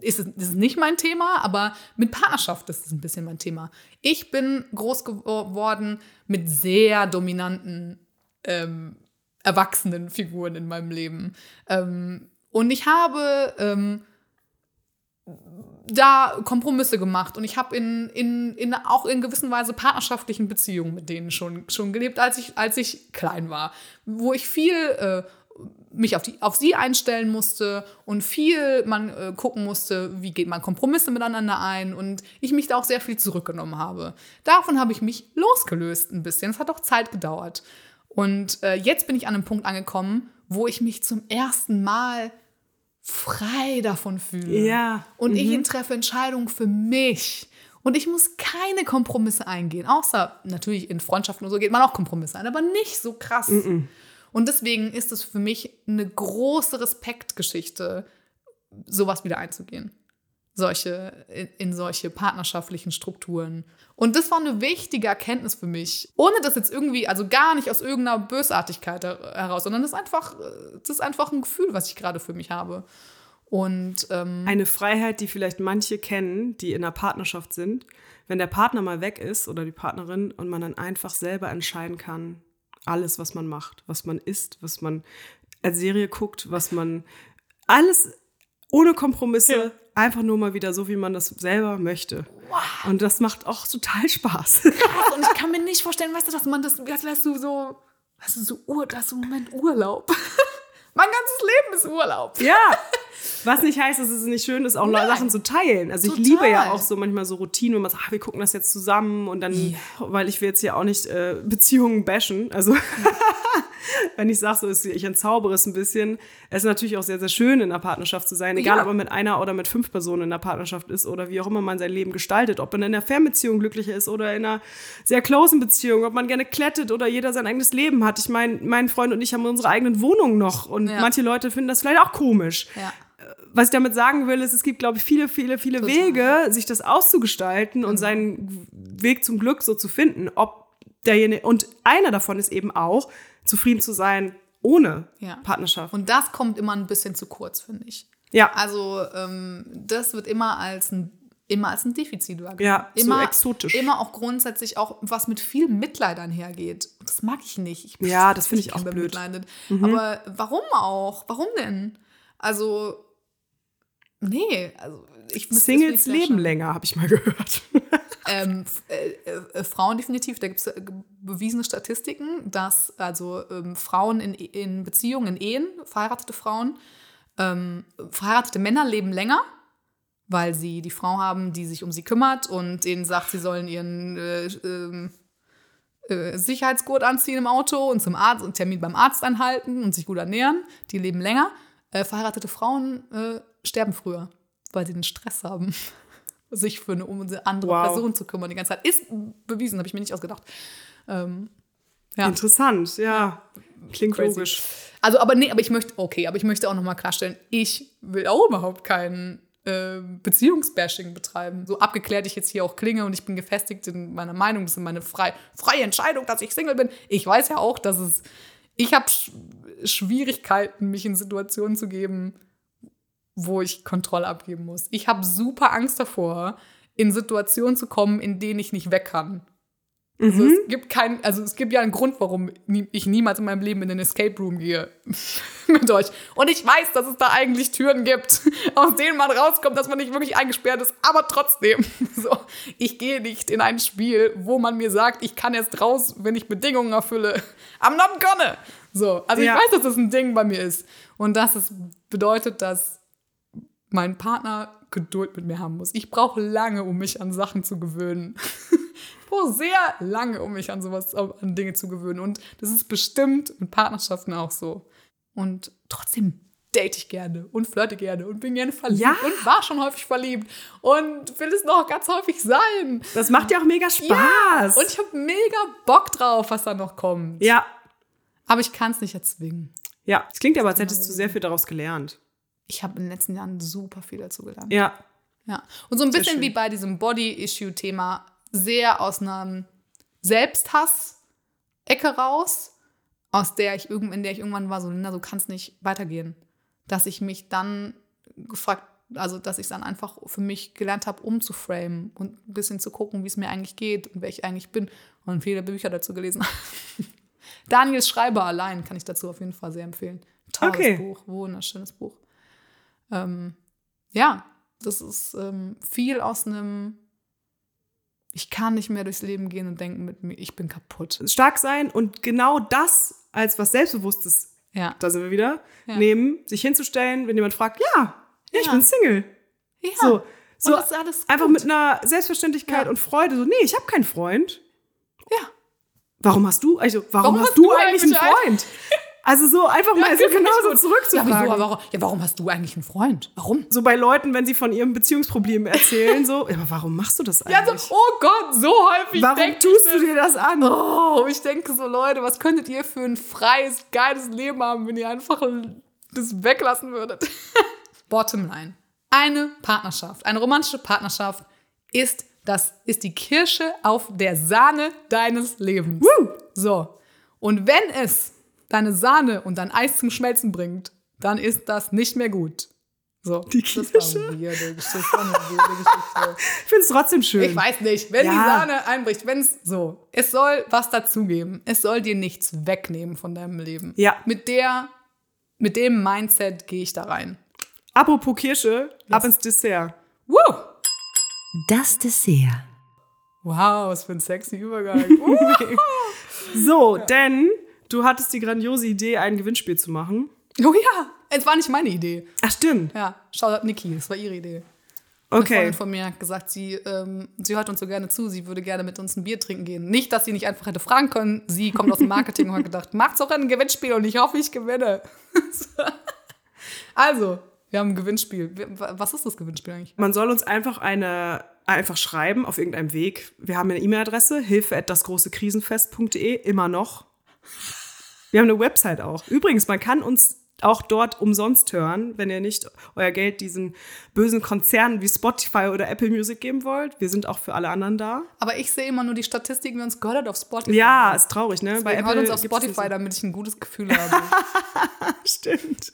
B: ist es, ist es nicht mein Thema, aber mit Partnerschaft ist es ein bisschen mein Thema. Ich bin groß geworden mit sehr dominanten ähm, erwachsenen Figuren in meinem Leben. Ähm, und ich habe ähm, da Kompromisse gemacht und ich habe in, in, in auch in gewisser Weise partnerschaftlichen Beziehungen mit denen schon, schon gelebt, als ich, als ich klein war, wo ich viel äh, mich auf, die, auf sie einstellen musste und viel man äh, gucken musste, wie geht man Kompromisse miteinander ein und ich mich da auch sehr viel zurückgenommen habe. Davon habe ich mich losgelöst ein bisschen. Es hat auch Zeit gedauert. Und äh, jetzt bin ich an einem Punkt angekommen, wo ich mich zum ersten Mal frei davon fühle.
A: Ja.
B: Und ich treffe Entscheidungen für mich. Und ich muss keine Kompromisse eingehen. Außer natürlich in Freundschaften und so geht man auch Kompromisse ein, aber nicht so krass. Und deswegen ist es für mich eine große Respektgeschichte, sowas wieder einzugehen. Solche, in, solche partnerschaftlichen Strukturen. Und das war eine wichtige Erkenntnis für mich. Ohne das jetzt irgendwie, also gar nicht aus irgendeiner Bösartigkeit her- heraus, sondern das ist einfach, das ist einfach ein Gefühl, was ich gerade für mich habe. Und ähm,
A: Eine Freiheit, die vielleicht manche kennen, die in einer Partnerschaft sind, wenn der Partner mal weg ist oder die Partnerin und man dann einfach selber entscheiden kann, alles, was man macht, was man isst, was man als Serie guckt, was man alles ohne Kompromisse, einfach nur mal wieder so, wie man das selber möchte. Und das macht auch total Spaß.
B: krass. Und ich kann mir nicht vorstellen, weißt du, dass man das, als wärst du so, hast du so Ur, du hast so Moment Urlaub. mein ganzes Leben ist Urlaub.
A: Ja. Was nicht heißt, dass es nicht schön ist, auch
B: Nein.
A: Sachen zu teilen. Also ich
B: Total.
A: liebe ja auch so manchmal so Routinen, wenn man sagt, ah, wir gucken das jetzt zusammen und dann,
B: Ja.
A: weil ich will jetzt hier auch nicht äh, Beziehungen bashen. Also wenn ich sage, so ist, ich entzaubere es ein bisschen. Es ist natürlich auch sehr, sehr schön, in einer Partnerschaft zu sein, egal
B: Ja.
A: ob man mit einer oder mit fünf Personen in einer Partnerschaft ist oder wie auch immer man sein Leben gestaltet, ob man in einer Fernbeziehung glücklicher ist oder in einer sehr closen Beziehung, ob man gerne klettet oder jeder sein eigenes Leben hat. Ich meine, mein Freund und ich haben unsere eigenen Wohnungen noch und
B: Ja.
A: manche Leute finden das vielleicht auch komisch
B: Ja.
A: was ich damit sagen will, ist, es gibt, glaube ich, viele, viele, viele
B: Total. Genau.
A: Wege, sich das auszugestalten und seinen Weg zum Glück so zu finden. Ob derjenige, und einer davon ist eben auch, zufrieden zu sein ohne
B: Ja.
A: Partnerschaft.
B: Und das kommt immer ein bisschen zu kurz, finde ich.
A: ja,
B: Also ähm, das wird immer als ein immer als ein Defizit wahrgenommen.
A: Ja, so
B: immer,
A: exotisch.
B: Immer auch grundsätzlich auch, was mit viel Mitleid einhergeht. Das mag ich nicht. Ich,
A: Ja, das finde ich auch blöd.
B: bemitleidet. Aber warum auch? Warum denn? Also, nee. Also, ich,
A: Singles leben länger, habe ich mal gehört.
B: Ähm, äh, äh, äh, Frauen definitiv, da gibt es bewiesene Statistiken, dass also ähm, Frauen in, in Beziehungen, in Ehen, verheiratete Frauen, ähm, verheiratete Männer leben länger weil sie die Frau haben, die sich um sie kümmert und denen sagt, sie sollen ihren äh, ähm, äh, Sicherheitsgurt anziehen im Auto und zum Arzt und Termin beim Arzt anhalten und sich gut ernähren. Die leben länger. Äh, verheiratete Frauen äh, sterben früher, weil sie den Stress haben, sich für eine, um andere
A: Wow.
B: Person zu kümmern die ganze Zeit. Ist bewiesen, habe ich mir nicht ausgedacht. Ähm, ja.
A: Interessant, ja. Klingt
B: Crazy.
A: logisch.
B: Also, aber nee, aber ich möchte, okay, aber ich möchte auch nochmal klarstellen, ich will auch überhaupt kein äh, Beziehungsbashing betreiben. So abgeklärt ich jetzt hier auch klinge und ich bin gefestigt in meiner Meinung, das ist meine frei, freie Entscheidung, dass ich Single bin. Ich weiß ja auch, dass es, ich habe Sch Schwierigkeiten, mich in Situationen zu geben, wo ich Kontrolle abgeben muss. Ich habe super Angst davor, in Situationen zu kommen, in denen ich nicht weg kann. Also es gibt kein, also es gibt ja einen Grund, warum ich niemals in meinem Leben in den Escape Room gehe mit euch. Und ich weiß, dass es da eigentlich Türen gibt, aus denen man rauskommt, dass man nicht wirklich eingesperrt ist, aber trotzdem. So, ich gehe nicht in ein Spiel, wo man mir sagt, ich kann erst raus, wenn ich Bedingungen erfülle. I'm not gonna. So, also
A: Ja.
B: ich weiß, dass das ein Ding bei mir ist. Und dass es bedeutet, dass mein Partner Geduld mit mir haben muss. Ich brauche lange, um mich an Sachen zu gewöhnen. ich brauche sehr lange, um mich an sowas, an Dinge zu gewöhnen. Und das ist bestimmt mit Partnerschaften auch so. Und trotzdem date ich gerne und flirte gerne und bin gerne verliebt
A: Ja.
B: und war schon häufig verliebt und will es noch ganz häufig sein.
A: Das macht ja auch mega Spaß.
B: Ja, und ich habe mega Bock drauf, was da noch kommt.
A: ja,
B: Aber ich kann es nicht erzwingen.
A: ja. Es klingt aber, als hättest du sehr viel daraus gelernt.
B: Ich habe in den letzten Jahren super viel dazu gelernt.
A: Ja.
B: Ja. Und so ein bisschen wie bei diesem Body-Issue-Thema, sehr aus einer Selbsthass-Ecke raus, aus der ich irgend- in der ich irgendwann war, so, Linda, so kann es nicht weitergehen. Dass ich mich dann gefragt, also dass ich dann einfach für mich gelernt habe, umzuframen und ein bisschen zu gucken, wie es mir eigentlich geht und wer ich eigentlich bin und viele Bücher dazu gelesen habe. Daniel Schreiber allein kann ich dazu auf jeden Fall sehr empfehlen. Tolles
A: Okay.
B: Buch, wunderschönes Buch. Ähm, ja, das ist ähm, viel aus einem, ich kann nicht mehr durchs Leben gehen und denken mit mir, ich bin kaputt.
A: Stark sein und genau das als was Selbstbewusstes,
B: Ja.
A: da sind wir wieder,
B: Ja.
A: nehmen, sich hinzustellen, wenn jemand fragt, ja, ja, ich bin Single.
B: ja.
A: So, so
B: das ist alles
A: einfach mit einer Selbstverständlichkeit
B: Ja.
A: und Freude. So, nee, ich habe keinen Freund.
B: Ja.
A: Warum hast du, also, warum, hast, du eigentlich einen Freund? Also so einfach mal so genauso zurückzufragen.
B: Ja, wieso, warum, ja, warum hast du eigentlich einen Freund? Warum?
A: So bei Leuten, wenn sie von ihrem Beziehungsproblem erzählen, so, ja, aber warum machst du das
B: Ja,
A: eigentlich?
B: so, oh Gott, so häufig
A: warum tust du dir das an?
B: Oh, ich denke so, Leute, was könntet ihr für ein freies, geiles Leben haben, wenn ihr einfach das weglassen würdet? Bottomline. Eine Partnerschaft, eine romantische Partnerschaft ist das ist die Kirsche auf der Sahne deines Lebens. So. Und wenn es deine Sahne und dein Eis zum Schmelzen bringt, dann ist das nicht mehr gut. So.
A: Die Kirsche?
B: eine weirde Geschichte. Das war eine weirde Geschichte.
A: Ich finde es trotzdem schön.
B: Ich weiß nicht, wenn die
A: Ja.
B: Sahne einbricht, wenn es so, es soll was dazugeben. Es soll dir nichts wegnehmen von deinem Leben.
A: Ja.
B: Mit der, mit dem Mindset gehe ich da rein.
A: Apropos Kirsche, ab ins Dessert.
B: Woo!
C: Das Dessert.
B: Wow, was für ein sexy Übergang.
A: So, denn du hattest die grandiose Idee, ein Gewinnspiel zu machen.
B: oh ja, es war nicht meine Idee.
A: Ach, stimmt.
B: Ja, Shoutout Niki, das war ihre Idee. Eine
A: Okay.
B: Freundin von mir hat gesagt, sie, ähm, sie hört uns so gerne zu, sie würde gerne mit uns ein Bier trinken gehen. Nicht, dass sie nicht einfach hätte fragen können. Sie kommt aus dem Marketing und hat gedacht, macht's auch ein Gewinnspiel und ich hoffe, ich gewinne. also, wir haben ein Gewinnspiel. Was ist das Gewinnspiel eigentlich?
A: Man soll uns einfach eine einfach schreiben auf irgendeinem Weg. Wir haben eine E-Mail-Adresse, hilfe at dasgroßekrisenfest.de, immer noch. Wir haben eine Website auch. Übrigens, man kann uns auch dort umsonst hören, wenn ihr nicht euer Geld diesen bösen Konzernen wie Spotify oder Apple Music geben wollt. Wir sind auch für alle anderen da.
B: Aber ich sehe immer nur die Statistiken, wie uns gehört hat auf Spotify.
A: Ja, ist traurig, ne?
B: Bei hört uns auf Spotify, damit ich ein gutes Gefühl habe.
A: Stimmt.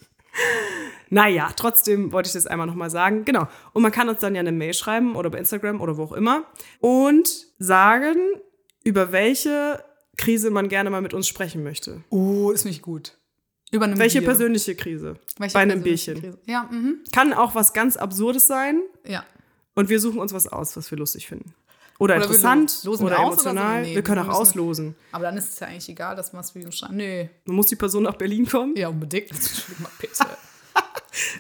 A: Naja, trotzdem wollte ich das einmal nochmal sagen. Genau. Und man kann uns dann ja eine Mail schreiben oder bei Instagram oder wo auch immer und sagen, über welche Krise man gerne mal mit uns sprechen möchte.
B: oh, ist nicht gut. Über eine
A: Welche
B: Bier.
A: persönliche Krise?
B: Welche
A: bei einem Bierchen.
B: Krise? Ja, mhm.
A: Kann auch was ganz Absurdes sein
B: ja.
A: und wir suchen uns was aus, was wir lustig finden. Oder,
B: Oder
A: interessant
B: los- losen wir
A: oder
B: aus oder so?
A: emotional.
B: Nee,
A: wir können
B: wir
A: auch auslosen.
B: Aber dann ist es ja eigentlich egal, dass man es wie schreiben. Nee.
A: Dann muss die Person nach Berlin kommen.
B: Ja, unbedingt. Mal bitte.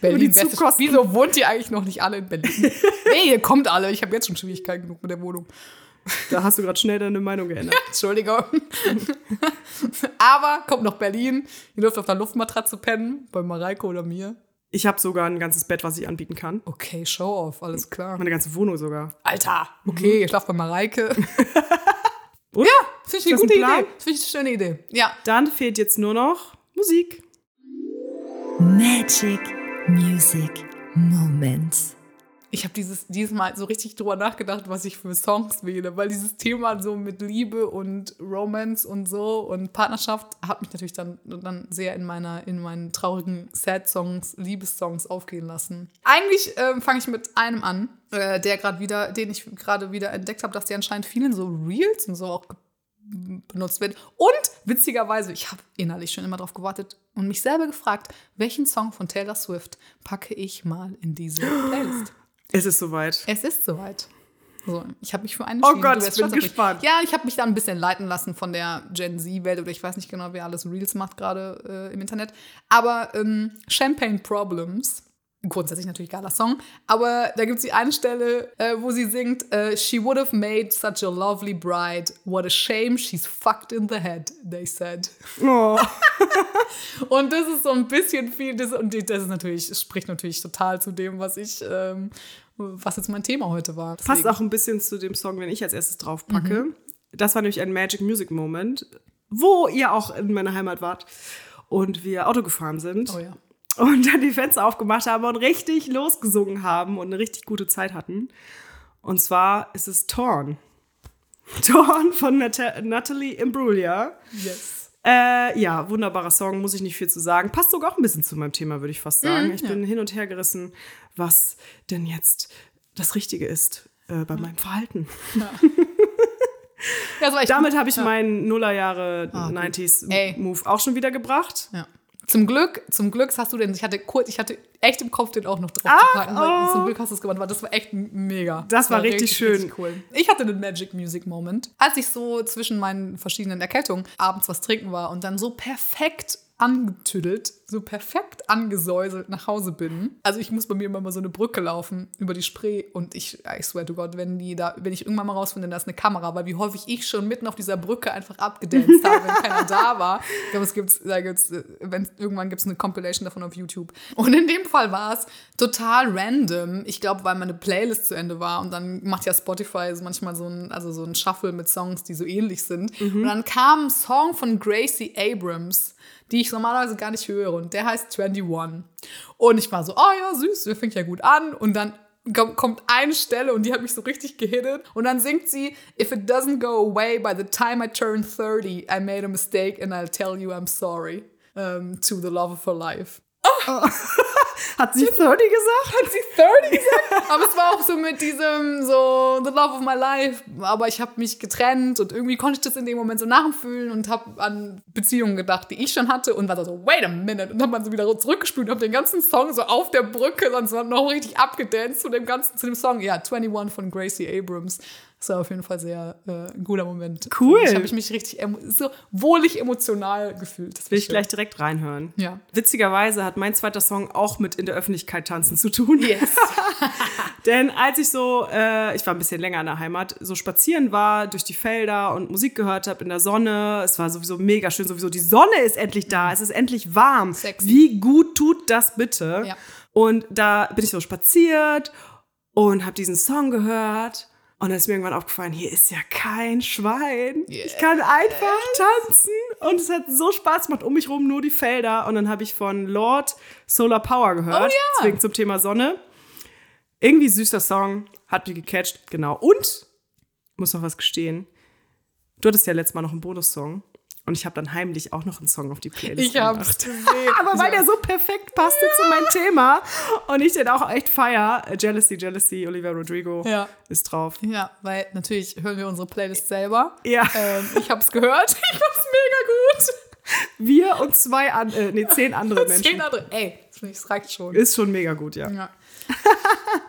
B: Berlin. Wieso wohnt ihr eigentlich noch nicht alle in Berlin? nee, ihr kommt alle. Ich habe jetzt schon Schwierigkeiten genug mit der Wohnung.
A: Da hast du gerade schnell deine Meinung geändert.
B: Entschuldigung. Aber kommt noch Berlin. Ihr dürft auf der Luftmatratze pennen, bei Mareike oder mir.
A: Ich habe sogar ein ganzes Bett, was ich anbieten kann.
B: Okay, show off, alles klar.
A: Meine ganze Wohnung sogar.
B: Alter, okay, ihr schlaft bei Mareike.
A: Oder?
B: Finde ich eine
A: ein
B: gute
A: Plan?
B: Idee. Finde ich eine schöne Idee. Ja.
A: Dann fehlt jetzt nur noch Musik.
C: Magic Music Moments.
B: Ich habe dieses, dieses Mal so richtig drüber nachgedacht, was ich für Songs wähle, weil dieses Thema so mit Liebe und Romance und so und Partnerschaft hat mich natürlich dann, dann sehr in meiner, in meinen traurigen Sad-Songs, Liebessongs aufgehen lassen. Eigentlich ähm, fange ich mit einem an, äh, der gerade wieder, den ich gerade wieder entdeckt habe, dass der anscheinend vielen so Reels und so auch benutzt wird. Und witzigerweise, ich habe innerlich schon immer drauf gewartet und mich selber gefragt, welchen Song von Taylor Swift packe ich mal in diese Playlist?
A: Es ist soweit.
B: Es ist soweit. So, ich habe mich für einen
A: Oh. Gott, ich bin gespannt.
B: Ja, ich habe mich da ein bisschen leiten lassen von der Gen Z-Welt oder ich weiß nicht genau, wer alles Reels macht gerade äh, im Internet. Aber ähm, Champagne Problems, grundsätzlich natürlich geiler Song, aber da gibt es die eine Stelle, äh, wo sie singt, äh, She would have made such a lovely bride. What a shame she's fucked in the head, they said.
A: Oh.
B: Und das ist so ein bisschen viel, das, und das ist natürlich, spricht natürlich total zu dem, was ich, ähm, was jetzt mein Thema heute war.
A: Passt
B: Deswegen-
A: auch ein bisschen zu dem Song, den ich als erstes drauf packe. Das war nämlich ein Magic Music Moment, wo ihr auch in meiner Heimat wart und wir Auto gefahren sind.
B: Oh ja.
A: Und dann die Fenster aufgemacht haben und richtig losgesungen haben und eine richtig gute Zeit hatten. Und zwar ist es Torn. Torn von Nat Natalie Imbruglia.
B: Yes.
A: Äh, ja, wunderbarer Song, muss ich nicht viel zu sagen. Passt sogar auch ein bisschen zu meinem Thema, würde ich fast sagen. ich bin hin und her gerissen, was denn jetzt das Richtige ist äh, bei meinem Verhalten.
B: Ja, echt
A: Damit habe ich
B: ja.
A: meinen Nullerjahre
B: Ah, gut.
A: 90s
B: Ey.
A: Move auch schon wieder gebracht.
B: Ja. Zum Glück, zum Glück hast du den, ich hatte kurz, ich hatte echt im Kopf, den auch noch drauf zu packen. weil
A: oh.
B: Zum Glück hast du es gemacht, weil das war echt mega.
A: Das war richtig schön.
B: cool. Ich hatte einen Magic Music Moment, als ich so zwischen meinen verschiedenen Erkältungen abends was trinken war und dann so perfekt angetüdelt, so perfekt angesäuselt nach Hause bin. Also ich muss bei mir immer mal so eine Brücke laufen über die Spree und ich, I swear to God, wenn die da, wenn ich irgendwann mal rausfinde, da ist eine Kamera, weil wie häufig ich schon mitten auf dieser Brücke einfach abgedanced habe, wenn keiner da war. Ich glaube, es gibt's, da gibt's, wenn, irgendwann gibt es eine Compilation davon auf YouTube. Und in dem Fall war es total random. Ich glaube, weil meine Playlist zu Ende war und dann macht ja Spotify so manchmal so ein, also so ein Shuffle mit Songs, die so ähnlich sind. Und dann kam ein Song von Gracie Abrams die ich normalerweise gar nicht höre. Und der heißt 21. Und ich war so, oh ja, süß, der fängt ja gut an. Und dann kom- kommt eine Stelle und die hat mich so richtig gehittet. Und dann singt sie, If it doesn't go away by the time I turn 30, I made a mistake and I'll tell you I'm sorry. Um, to the love of her life.
A: Hat sie 30 gesagt?
B: Hat sie 30 gesagt? Aber es war auch so mit diesem, so, the love of my life. Aber ich habe mich getrennt und irgendwie konnte ich das in dem Moment so nachfühlen und habe an Beziehungen gedacht, die ich schon hatte und war so, wait a minute. Und dann man so wieder zurückgespült und habe den ganzen Song so auf der Brücke dann so noch richtig abgedanced zu dem ganzen, zu dem Song. Ja, 21 von Gracie Abrams. Das war auf jeden Fall sehr äh, ein guter Moment.
A: Cool.
B: Ich habe ich mich richtig so wohlig emotional gefühlt. Das
A: Will ich
B: schön.
A: gleich direkt reinhören.
B: Ja.
A: Witzigerweise hat mein zweiter Song auch mit in der Öffentlichkeit tanzen zu tun.
B: Yes.
A: Denn als ich so, äh, ich war ein bisschen länger in der Heimat, so spazieren war durch die Felder und Musik gehört habe in der Sonne, es war sowieso mega schön, sowieso die Sonne ist endlich da, es ist endlich warm.
B: Sexy.
A: Wie gut tut das bitte?
B: Ja.
A: Und da bin ich so spaziert und habe diesen Song gehört. Und dann ist mir irgendwann aufgefallen, hier ist ja kein Schwein. Ich kann einfach tanzen. Und es hat so Spaß gemacht. Um mich rum nur die Felder. Und dann habe ich von Lord Solar Power gehört.
B: Oh ja.
A: Deswegen zum Thema Sonne. Irgendwie süßer Song. Hat mich gecatcht. Genau. Und, muss noch was gestehen. Du hattest ja letztes Mal noch einen Bonussong. Und ich habe dann heimlich auch noch einen Song auf die Playlist
B: Ich
A: gemacht.
B: gesehen.
A: Aber weil der so perfekt passte zu meinem Thema und ich den auch echt feier, äh, Jealousy, Jealousy, Olivia Rodrigo
B: Ja.
A: ist drauf.
B: Ja, weil natürlich hören wir unsere Playlist selber.
A: Ja.
B: Ähm, ich habe es gehört. Ich fand's mega gut.
A: Wir und zwei, an, äh, nee, zehn andere Menschen.
B: Zehn andere. Ey, das reicht schon.
A: Ist schon mega gut, ja.
B: Ja.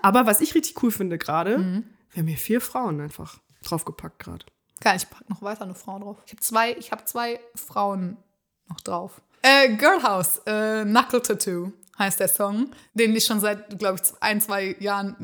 A: Aber was ich richtig cool finde gerade,
B: Mhm.
A: wir haben hier vier Frauen einfach draufgepackt gerade.
B: Geil, ich pack noch weiter eine Frau drauf. Ich habe zwei, hab zwei Frauen noch drauf. Äh, Girlhouse, äh, Knuckle Tattoo. heißt der Song, den ich schon seit, glaube ich, ein, zwei Jahren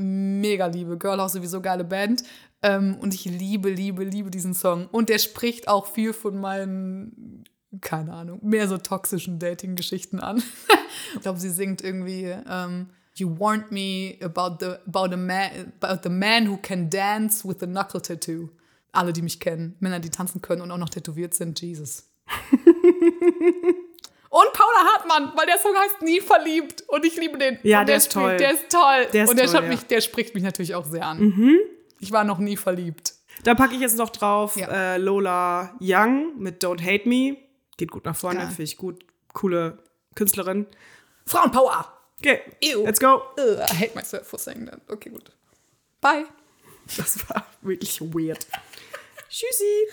B: mega liebe. Girlhouse sowieso geile Band. Ähm, und ich liebe, liebe, liebe diesen Song. Und der spricht auch viel von meinen, keine Ahnung, mehr so toxischen Dating-Geschichten an. ich glaube, sie singt irgendwie. Ähm, You warned me about the, about, a man, about the man who can dance with a knuckle tattoo. Alle, die mich kennen. Männer, die tanzen können und auch noch tätowiert sind. Jesus. Und Paula Hartmann, weil der Song heißt Nie verliebt und ich liebe den.
A: Ja,
B: und
A: der ist
B: spielt-
A: toll.
B: Der ist toll.
A: Der ist
B: und der,
A: toll, ja.
B: mich, der spricht mich natürlich auch sehr an. Ich war noch nie verliebt.
A: Da packe ich jetzt noch drauf
B: Ja.
A: äh, Lola Young mit Don't Hate Me. Geht gut nach vorne, finde ich gut. Coole Künstlerin.
B: Frauenpower.
A: Okay,
B: Ew.
A: let's go.
B: Ugh, I hate myself for saying that. Okay, gut. Bye.
A: Das war wirklich weird. Tschüssi.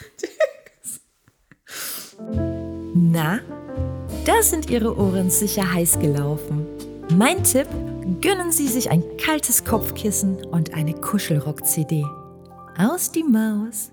C: Na, da sind Ihre Ohren sicher heiß gelaufen. Mein Tipp, gönnen Sie sich ein kaltes Kopfkissen und eine Kuschelrock-CD. Aus die Maus.